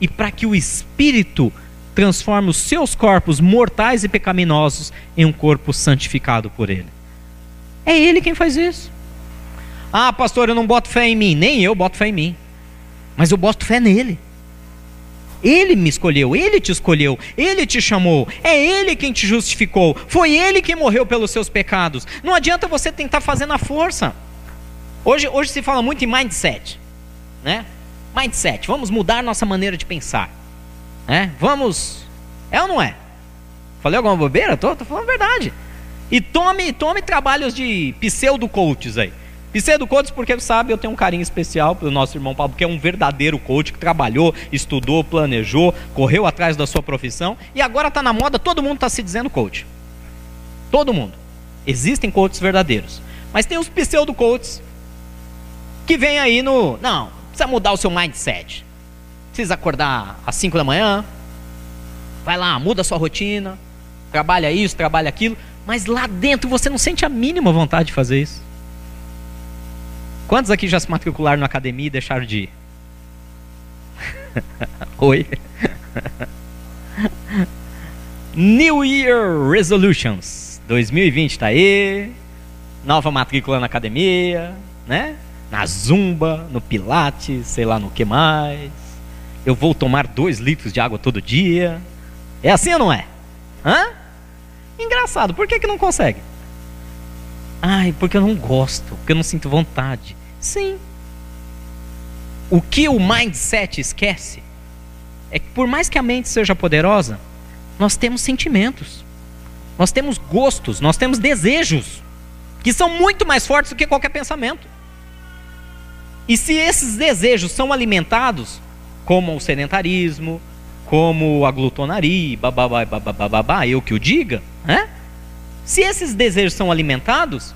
e para que o Espírito transforme os seus corpos mortais e pecaminosos em um corpo santificado por Ele. É Ele quem faz isso. Ah, pastor, eu não boto fé em mim. Nem eu boto fé em mim. Mas eu boto fé nele. Ele me escolheu, ele te escolheu, ele te chamou, é ele quem te justificou, foi ele quem morreu pelos seus pecados. Não adianta você tentar fazer na força. Hoje, hoje se fala muito em mindset, né? Mindset, vamos mudar nossa maneira de pensar, né? Vamos, é ou não é? Falei alguma bobeira? Tô, tô falando verdade. E tome, tome trabalhos de pseudo coaches aí. Pseudo coaches porque sabe, eu tenho um carinho especial pelo nosso irmão Paulo, que é um verdadeiro coach que trabalhou, estudou, planejou, correu atrás da sua profissão e agora está na moda, todo mundo está se dizendo coach. Todo mundo. Existem coaches verdadeiros. Mas tem os pseudo coaches que vem aí no. Não, precisa mudar o seu mindset. Precisa acordar às 5 da manhã. Vai lá, muda a sua rotina. Trabalha isso, trabalha aquilo. Mas lá dentro você não sente a mínima vontade de fazer isso. Quantos aqui já se matricularam na academia e deixaram de ir? Oi. New Year Resolutions 2020 tá aí. Nova matrícula na academia, né? na zumba, no pilates, sei lá no que mais. Eu vou tomar dois litros de água todo dia. É assim ou não é? Hã? Engraçado, por que, que não consegue? Ai, porque eu não gosto, porque eu não sinto vontade. Sim. O que o mindset esquece é que, por mais que a mente seja poderosa, nós temos sentimentos, nós temos gostos, nós temos desejos, que são muito mais fortes do que qualquer pensamento. E se esses desejos são alimentados, como o sedentarismo, como a glutonaria, bababá, bababá, babá, eu que o diga, né? Se esses desejos são alimentados,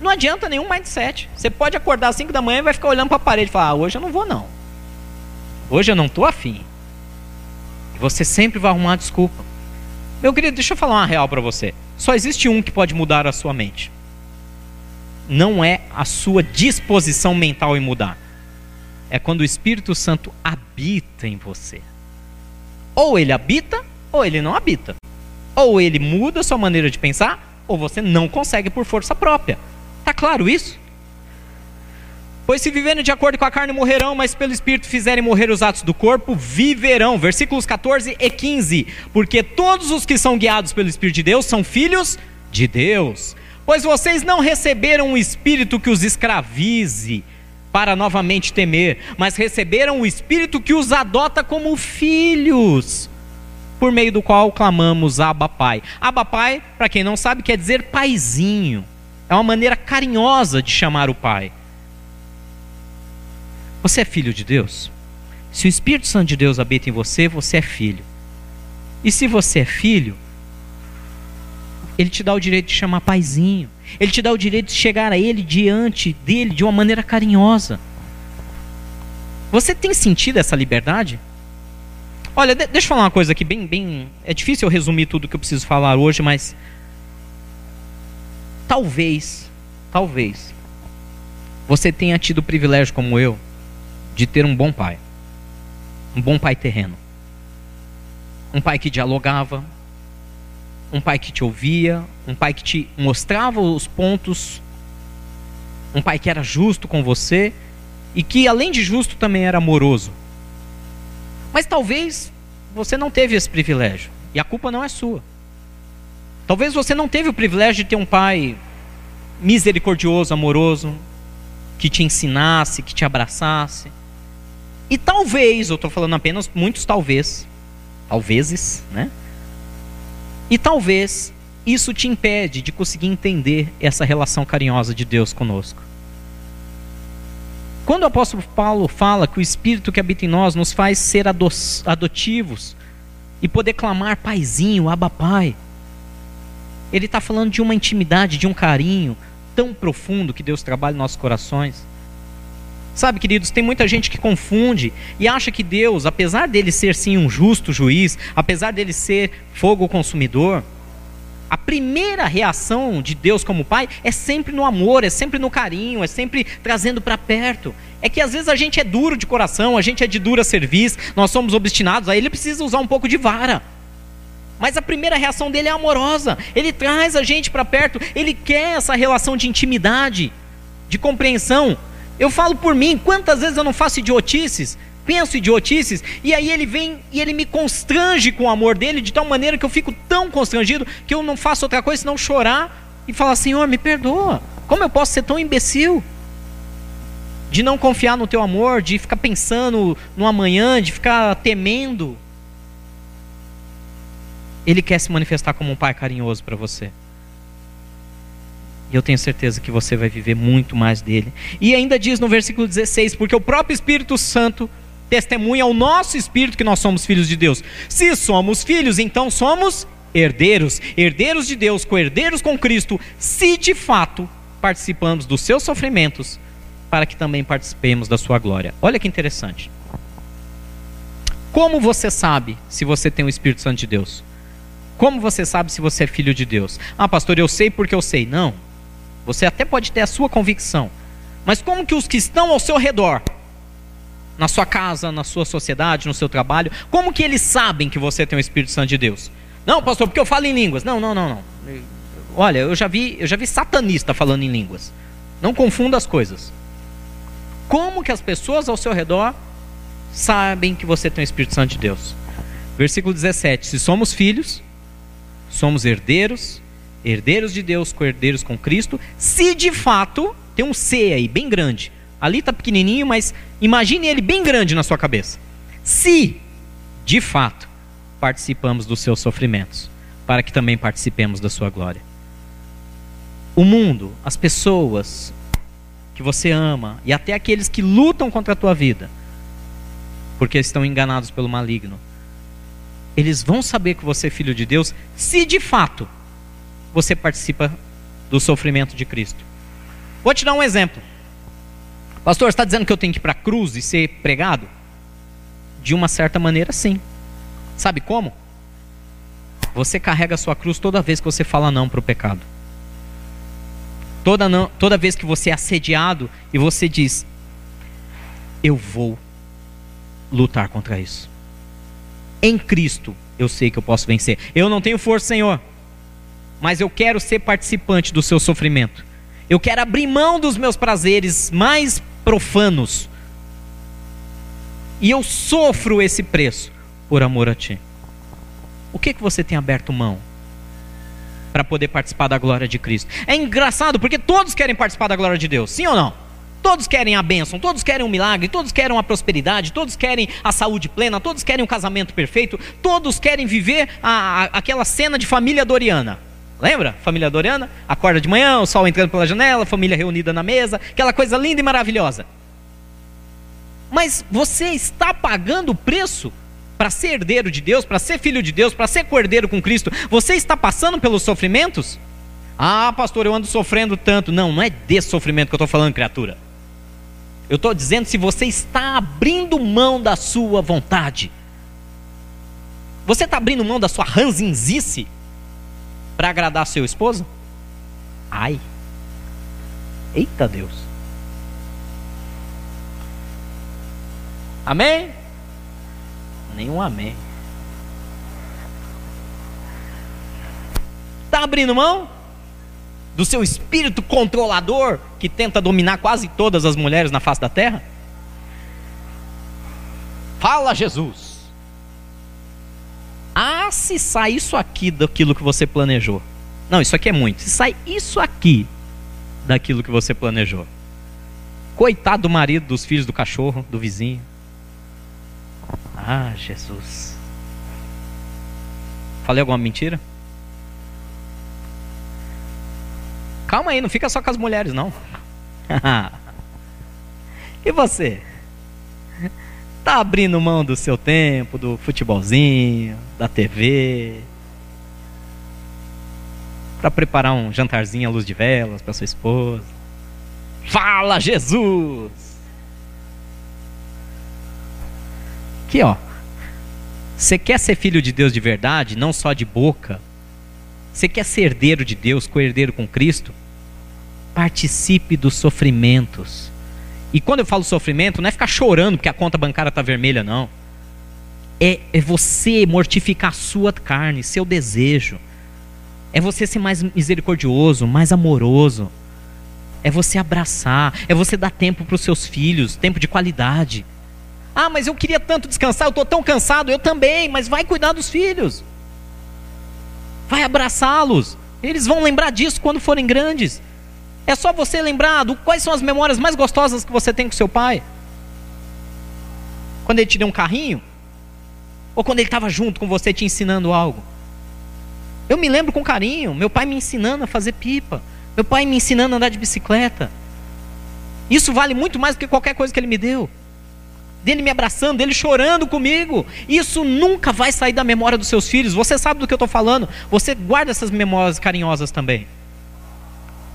não adianta nenhum mindset. Você pode acordar às 5 da manhã e vai ficar olhando para a parede e falar: ah, hoje eu não vou não. Hoje eu não estou afim. E você sempre vai arrumar desculpa. Meu querido, deixa eu falar uma real para você. Só existe um que pode mudar a sua mente não é a sua disposição mental em mudar. É quando o Espírito Santo habita em você. Ou ele habita, ou ele não habita. Ou ele muda a sua maneira de pensar, ou você não consegue por força própria. Tá claro isso? Pois se viverem de acordo com a carne morrerão, mas pelo Espírito fizerem morrer os atos do corpo, viverão. Versículos 14 e 15. Porque todos os que são guiados pelo Espírito de Deus são filhos de Deus. Pois vocês não receberam um espírito que os escravize para novamente temer, mas receberam o espírito que os adota como filhos, por meio do qual clamamos Abba Pai. Abba Pai, para quem não sabe, quer dizer paizinho. É uma maneira carinhosa de chamar o Pai. Você é filho de Deus? Se o Espírito Santo de Deus habita em você, você é filho. E se você é filho, ele te dá o direito de chamar paizinho. Ele te dá o direito de chegar a ele diante dele de uma maneira carinhosa. Você tem sentido essa liberdade? Olha, de, deixa eu falar uma coisa aqui bem, bem. É difícil eu resumir tudo que eu preciso falar hoje, mas talvez, talvez você tenha tido o privilégio como eu de ter um bom pai, um bom pai terreno, um pai que dialogava, um pai que te ouvia, um pai que te mostrava os pontos, um pai que era justo com você e que, além de justo, também era amoroso. Mas talvez você não teve esse privilégio e a culpa não é sua. Talvez você não teve o privilégio de ter um pai misericordioso, amoroso, que te ensinasse, que te abraçasse. E talvez, eu estou falando apenas muitos talvez, talvezes, né? E talvez isso te impede de conseguir entender essa relação carinhosa de Deus conosco. Quando o apóstolo Paulo fala que o Espírito que habita em nós nos faz ser adotivos e poder clamar paizinho, aba pai, ele está falando de uma intimidade, de um carinho tão profundo que Deus trabalha em nossos corações, Sabe, queridos, tem muita gente que confunde e acha que Deus, apesar dele ser sim um justo juiz, apesar dele ser fogo consumidor, a primeira reação de Deus como pai é sempre no amor, é sempre no carinho, é sempre trazendo para perto. É que às vezes a gente é duro de coração, a gente é de dura serviço, nós somos obstinados, aí ele precisa usar um pouco de vara. Mas a primeira reação dele é amorosa. Ele traz a gente para perto, ele quer essa relação de intimidade, de compreensão. Eu falo por mim, quantas vezes eu não faço idiotices, penso idiotices, e aí ele vem e ele me constrange com o amor dele de tal maneira que eu fico tão constrangido que eu não faço outra coisa senão chorar e falar: Senhor, me perdoa. Como eu posso ser tão imbecil? De não confiar no teu amor, de ficar pensando no amanhã, de ficar temendo. Ele quer se manifestar como um pai carinhoso para você. E eu tenho certeza que você vai viver muito mais dele. E ainda diz no versículo 16: Porque o próprio Espírito Santo testemunha ao nosso espírito que nós somos filhos de Deus. Se somos filhos, então somos herdeiros, herdeiros de Deus, co-herdeiros com Cristo, se de fato participamos dos seus sofrimentos, para que também participemos da sua glória. Olha que interessante. Como você sabe se você tem o Espírito Santo de Deus? Como você sabe se você é filho de Deus? Ah, pastor, eu sei porque eu sei. Não. Você até pode ter a sua convicção. Mas como que os que estão ao seu redor, na sua casa, na sua sociedade, no seu trabalho, como que eles sabem que você tem o Espírito Santo de Deus? Não, pastor, porque eu falo em línguas. Não, não, não, não. Olha, eu já vi, eu já vi satanista falando em línguas. Não confunda as coisas. Como que as pessoas ao seu redor sabem que você tem o Espírito Santo de Deus? Versículo 17: Se somos filhos, somos herdeiros, herdeiros de Deus, co-herdeiros com Cristo, se de fato, tem um C aí, bem grande. Ali está pequenininho, mas imagine ele bem grande na sua cabeça. Se, de fato, participamos dos seus sofrimentos, para que também participemos da sua glória. O mundo, as pessoas que você ama e até aqueles que lutam contra a tua vida, porque estão enganados pelo maligno, eles vão saber que você é filho de Deus se de fato você participa do sofrimento de Cristo. Vou te dar um exemplo. Pastor, está dizendo que eu tenho que ir para a cruz e ser pregado? De uma certa maneira, sim. Sabe como? Você carrega a sua cruz toda vez que você fala não para o pecado. Toda, não, toda vez que você é assediado e você diz: Eu vou lutar contra isso. Em Cristo eu sei que eu posso vencer. Eu não tenho força, Senhor mas eu quero ser participante do seu sofrimento. Eu quero abrir mão dos meus prazeres mais profanos. E eu sofro esse preço por amor a ti. O que que você tem aberto mão para poder participar da glória de Cristo? É engraçado porque todos querem participar da glória de Deus, sim ou não? Todos querem a bênção, todos querem um milagre, todos querem a prosperidade, todos querem a saúde plena, todos querem um casamento perfeito, todos querem viver a, a, aquela cena de família doriana. Lembra? Família Doriana? Acorda de manhã, o sol entrando pela janela, família reunida na mesa, aquela coisa linda e maravilhosa. Mas você está pagando o preço para ser herdeiro de Deus, para ser filho de Deus, para ser cordeiro com Cristo. Você está passando pelos sofrimentos? Ah, pastor, eu ando sofrendo tanto. Não, não é desse sofrimento que eu estou falando, criatura. Eu estou dizendo se você está abrindo mão da sua vontade. Você está abrindo mão da sua ranzinzice para agradar seu esposo? Ai. Eita Deus. Amém? Nenhum amém. Está abrindo mão do seu espírito controlador que tenta dominar quase todas as mulheres na face da terra? Fala Jesus. Ah, se sai isso aqui daquilo que você planejou. Não, isso aqui é muito. Se sai isso aqui daquilo que você planejou. Coitado do marido, dos filhos, do cachorro, do vizinho. Ah, Jesus. Falei alguma mentira? Calma aí, não fica só com as mulheres, não. e você? Tá abrindo mão do seu tempo, do futebolzinho, da TV, para preparar um jantarzinho à luz de velas para sua esposa. Fala, Jesus! Aqui, ó. Você quer ser filho de Deus de verdade, não só de boca, você quer ser herdeiro de Deus, co-herdeiro com Cristo? Participe dos sofrimentos. E quando eu falo sofrimento, não é ficar chorando porque a conta bancária está vermelha, não. É, é você mortificar a sua carne, seu desejo. É você ser mais misericordioso, mais amoroso. É você abraçar. É você dar tempo para os seus filhos, tempo de qualidade. Ah, mas eu queria tanto descansar, eu estou tão cansado. Eu também, mas vai cuidar dos filhos. Vai abraçá-los. Eles vão lembrar disso quando forem grandes. É só você lembrar do quais são as memórias mais gostosas que você tem com seu pai. Quando ele te deu um carrinho, ou quando ele estava junto com você te ensinando algo. Eu me lembro com carinho, meu pai me ensinando a fazer pipa, meu pai me ensinando a andar de bicicleta. Isso vale muito mais do que qualquer coisa que ele me deu. Dele me abraçando, dele chorando comigo. Isso nunca vai sair da memória dos seus filhos. Você sabe do que eu estou falando. Você guarda essas memórias carinhosas também.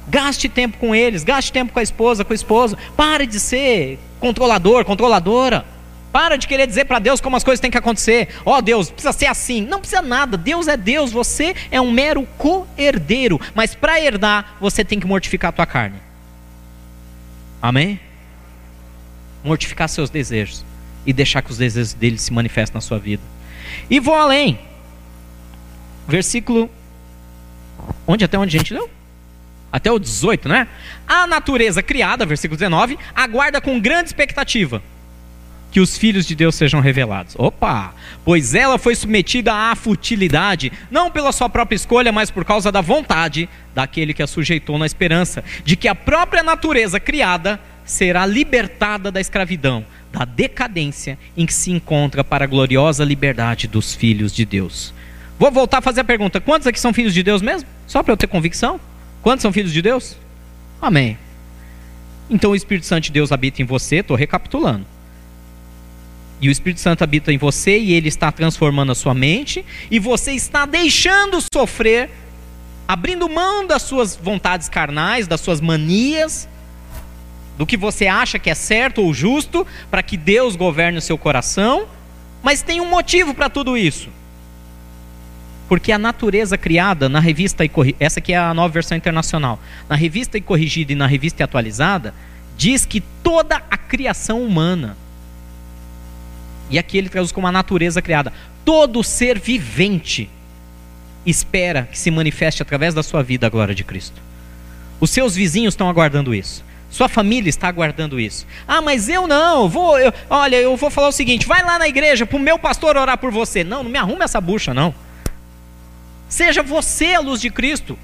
Gaste tempo com eles, gaste tempo com a esposa, com o esposo. Pare de ser controlador, controladora. Para de querer dizer para Deus como as coisas têm que acontecer. Ó oh, Deus, precisa ser assim. Não precisa nada. Deus é Deus, você é um mero co-herdeiro. Mas para herdar, você tem que mortificar a tua carne. Amém? Mortificar seus desejos e deixar que os desejos dele se manifestem na sua vida. E vou além. Versículo onde até onde a gente leu? Até o 18, né? A natureza criada, versículo 19, aguarda com grande expectativa que os filhos de Deus sejam revelados. Opa! Pois ela foi submetida à futilidade, não pela sua própria escolha, mas por causa da vontade daquele que a sujeitou na esperança de que a própria natureza criada será libertada da escravidão, da decadência em que se encontra para a gloriosa liberdade dos filhos de Deus. Vou voltar a fazer a pergunta: quantos aqui são filhos de Deus mesmo? Só para eu ter convicção? Quantos são filhos de Deus? Amém. Então o Espírito Santo de Deus habita em você, estou recapitulando. E o Espírito Santo habita em você e ele está transformando a sua mente, e você está deixando sofrer, abrindo mão das suas vontades carnais, das suas manias, do que você acha que é certo ou justo, para que Deus governe o seu coração, mas tem um motivo para tudo isso. Porque a natureza criada na revista e essa aqui é a nova versão internacional. Na revista e corrigida e na revista e atualizada, diz que toda a criação humana e aqui ele traduz como a natureza criada. Todo ser vivente espera que se manifeste através da sua vida a glória de Cristo. Os seus vizinhos estão aguardando isso. Sua família está aguardando isso. Ah, mas eu não, vou, eu, olha, eu vou falar o seguinte: vai lá na igreja para o meu pastor orar por você. Não, não me arrume essa bucha, não. Seja você a luz de Cristo.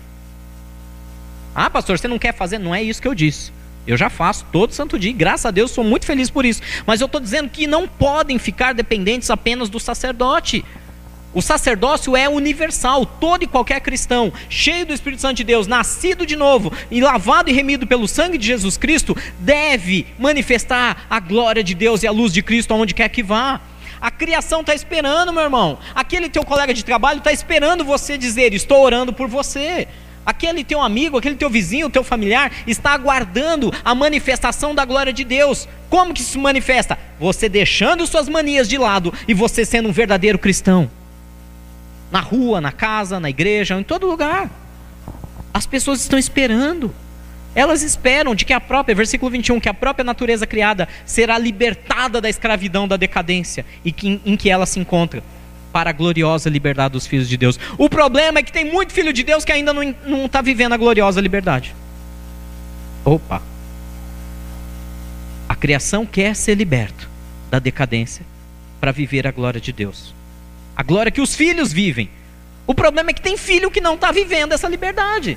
Ah, pastor, você não quer fazer? Não é isso que eu disse. Eu já faço todo santo dia, graças a Deus sou muito feliz por isso. Mas eu estou dizendo que não podem ficar dependentes apenas do sacerdote. O sacerdócio é universal, todo e qualquer cristão, cheio do Espírito Santo de Deus, nascido de novo e lavado e remido pelo sangue de Jesus Cristo, deve manifestar a glória de Deus e a luz de Cristo aonde quer que vá. A criação está esperando, meu irmão. Aquele teu colega de trabalho está esperando você dizer: Estou orando por você. Aquele teu amigo, aquele teu vizinho, teu familiar está aguardando a manifestação da glória de Deus. Como que isso se manifesta? Você deixando suas manias de lado e você sendo um verdadeiro cristão. Na rua, na casa, na igreja, em todo lugar. As pessoas estão esperando. Elas esperam de que a própria, versículo 21, que a própria natureza criada será libertada da escravidão da decadência e que, em que ela se encontra para a gloriosa liberdade dos filhos de Deus. O problema é que tem muito filho de Deus que ainda não está vivendo a gloriosa liberdade. Opa! A criação quer ser liberto da decadência para viver a glória de Deus. A glória que os filhos vivem. O problema é que tem filho que não está vivendo essa liberdade.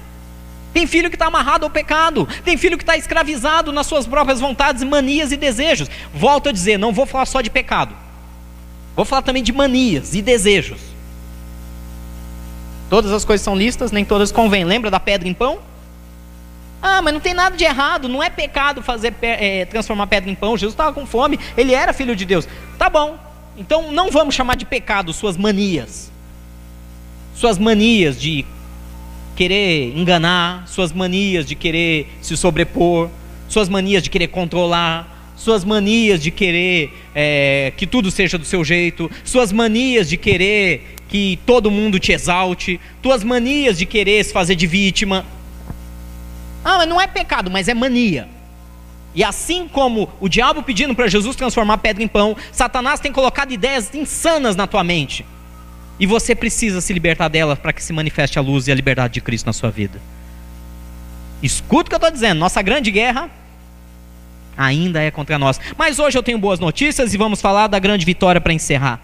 Tem filho que está amarrado ao pecado. Tem filho que está escravizado nas suas próprias vontades, manias e desejos. Volto a dizer, não vou falar só de pecado. Vou falar também de manias e desejos. Todas as coisas são listas, nem todas convêm. Lembra da pedra em pão? Ah, mas não tem nada de errado, não é pecado fazer é, transformar pedra em pão. Jesus estava com fome, ele era filho de Deus. Tá bom. Então não vamos chamar de pecado suas manias. Suas manias de querer enganar, suas manias de querer se sobrepor, suas manias de querer controlar, suas manias de querer é, que tudo seja do seu jeito, suas manias de querer que todo mundo te exalte, tuas manias de querer se fazer de vítima. Ah, mas não é pecado, mas é mania. E assim como o diabo pedindo para Jesus transformar pedra em pão, Satanás tem colocado ideias insanas na tua mente. E você precisa se libertar delas para que se manifeste a luz e a liberdade de Cristo na sua vida. Escuta o que eu estou dizendo. Nossa grande guerra ainda é contra nós. Mas hoje eu tenho boas notícias e vamos falar da grande vitória para encerrar.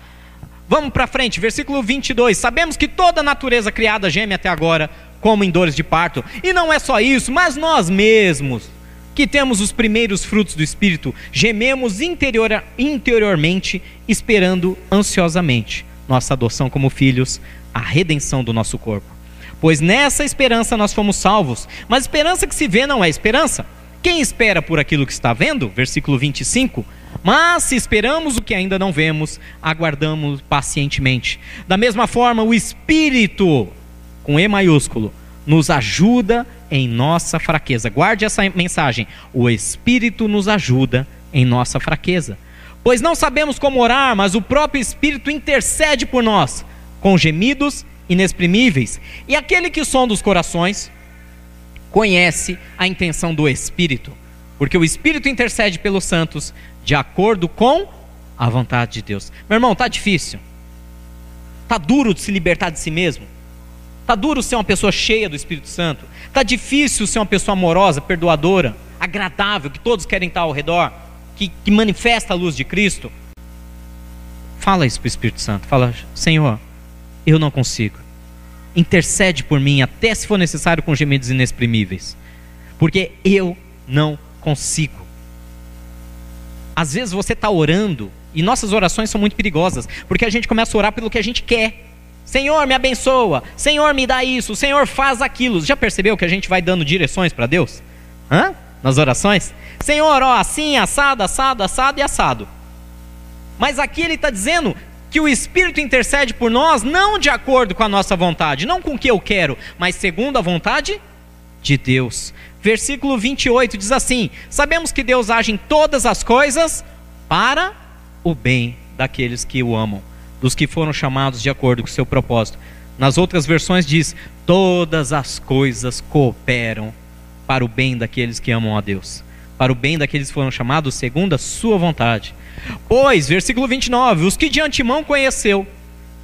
Vamos para frente, versículo 22. Sabemos que toda a natureza criada geme até agora, como em dores de parto. E não é só isso, mas nós mesmos, que temos os primeiros frutos do Espírito, gememos interior, interiormente, esperando ansiosamente nossa adoção como filhos, a redenção do nosso corpo. Pois nessa esperança nós fomos salvos. Mas esperança que se vê não é esperança. Quem espera por aquilo que está vendo? Versículo 25. Mas se esperamos o que ainda não vemos, aguardamos pacientemente. Da mesma forma, o Espírito, com E maiúsculo, nos ajuda em nossa fraqueza. Guarde essa mensagem. O Espírito nos ajuda em nossa fraqueza. Pois não sabemos como orar, mas o próprio Espírito intercede por nós, com gemidos inexprimíveis. E aquele que sonda os corações conhece a intenção do Espírito, porque o Espírito intercede pelos santos de acordo com a vontade de Deus. Meu irmão, tá difícil. Tá duro de se libertar de si mesmo. Tá duro ser uma pessoa cheia do Espírito Santo. Tá difícil ser uma pessoa amorosa, perdoadora, agradável, que todos querem estar ao redor, que, que manifesta a luz de Cristo. Fala isso para o Espírito Santo. Fala, Senhor, eu não consigo. Intercede por mim, até se for necessário, com gemidos inexprimíveis. Porque eu não consigo. Às vezes você está orando, e nossas orações são muito perigosas, porque a gente começa a orar pelo que a gente quer. Senhor, me abençoa. Senhor, me dá isso. Senhor, faz aquilo. Já percebeu que a gente vai dando direções para Deus? Hã? Nas orações? Senhor, ó, assim, assado, assado, assado e assado. Mas aqui ele está dizendo: que o Espírito intercede por nós não de acordo com a nossa vontade, não com o que eu quero, mas segundo a vontade de Deus. Versículo 28 diz assim: Sabemos que Deus age em todas as coisas para o bem daqueles que o amam, dos que foram chamados de acordo com o seu propósito. Nas outras versões diz: Todas as coisas cooperam para o bem daqueles que amam a Deus, para o bem daqueles que foram chamados segundo a sua vontade. Pois, versículo 29, os que de antemão conheceu,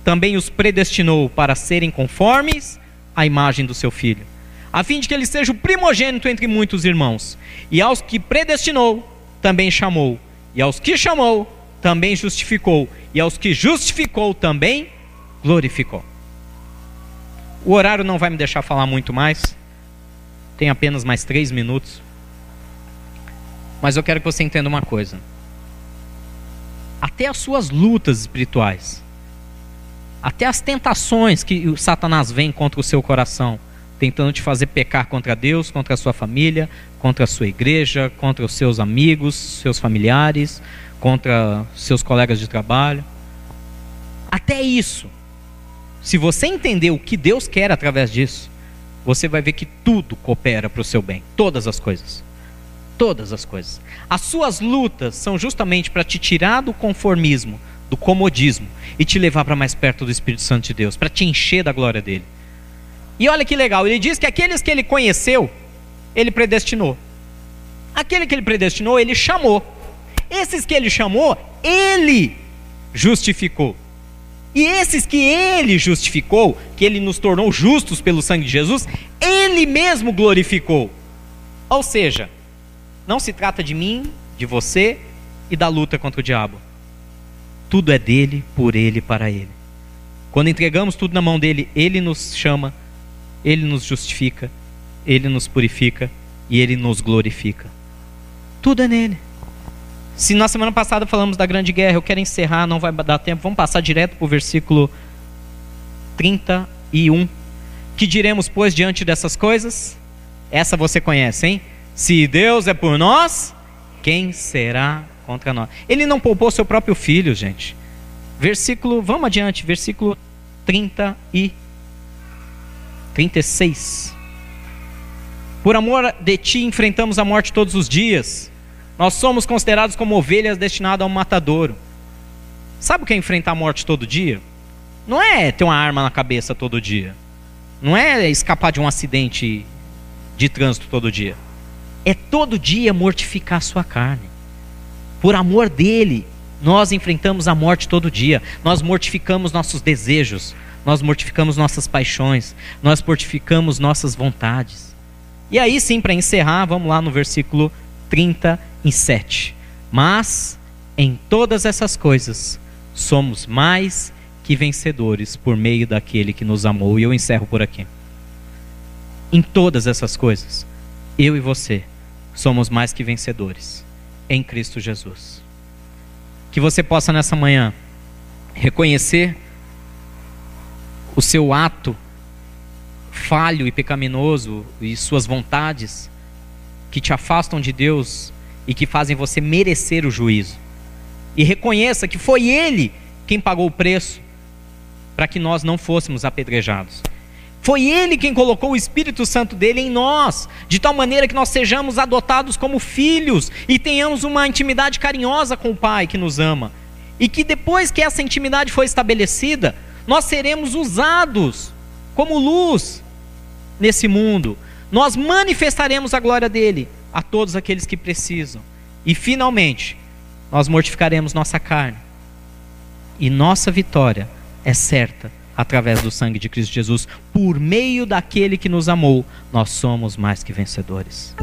também os predestinou para serem conformes à imagem do seu filho, a fim de que ele seja o primogênito entre muitos irmãos. E aos que predestinou, também chamou. E aos que chamou, também justificou. E aos que justificou, também glorificou. O horário não vai me deixar falar muito mais. Tem apenas mais três minutos. Mas eu quero que você entenda uma coisa até as suas lutas espirituais, até as tentações que o Satanás vem contra o seu coração, tentando te fazer pecar contra Deus, contra a sua família, contra a sua igreja, contra os seus amigos, seus familiares, contra seus colegas de trabalho. Até isso, se você entender o que Deus quer através disso, você vai ver que tudo coopera para o seu bem, todas as coisas todas as coisas. As suas lutas são justamente para te tirar do conformismo, do comodismo e te levar para mais perto do Espírito Santo de Deus, para te encher da glória dele. E olha que legal, ele diz que aqueles que ele conheceu, ele predestinou. Aquele que ele predestinou, ele chamou. Esses que ele chamou, ele justificou. E esses que ele justificou, que ele nos tornou justos pelo sangue de Jesus, ele mesmo glorificou. Ou seja, não se trata de mim, de você e da luta contra o diabo. Tudo é dele, por ele, para ele. Quando entregamos tudo na mão dele, ele nos chama, ele nos justifica, ele nos purifica e ele nos glorifica. Tudo é nele. Se na semana passada falamos da grande guerra, eu quero encerrar, não vai dar tempo, vamos passar direto para o versículo 31. Que diremos, pois, diante dessas coisas? Essa você conhece, hein? Se Deus é por nós, quem será contra nós? Ele não poupou seu próprio filho, gente. Versículo, vamos adiante, versículo 30 e 36. Por amor de ti enfrentamos a morte todos os dias. Nós somos considerados como ovelhas destinadas ao matadouro. Sabe o que é enfrentar a morte todo dia? Não é ter uma arma na cabeça todo dia. Não é escapar de um acidente de trânsito todo dia. É todo dia mortificar a sua carne. Por amor dele, nós enfrentamos a morte todo dia. Nós mortificamos nossos desejos, nós mortificamos nossas paixões, nós mortificamos nossas vontades. E aí sim, para encerrar, vamos lá no versículo 37. Mas em todas essas coisas somos mais que vencedores por meio daquele que nos amou. E eu encerro por aqui. Em todas essas coisas, eu e você somos mais que vencedores em Cristo Jesus. Que você possa nessa manhã reconhecer o seu ato falho e pecaminoso e suas vontades que te afastam de Deus e que fazem você merecer o juízo. E reconheça que foi Ele quem pagou o preço para que nós não fôssemos apedrejados. Foi Ele quem colocou o Espírito Santo dele em nós, de tal maneira que nós sejamos adotados como filhos e tenhamos uma intimidade carinhosa com o Pai que nos ama. E que depois que essa intimidade foi estabelecida, nós seremos usados como luz nesse mundo. Nós manifestaremos a glória dele a todos aqueles que precisam. E finalmente, nós mortificaremos nossa carne. E nossa vitória é certa através do sangue de Cristo Jesus. Por meio daquele que nos amou, nós somos mais que vencedores.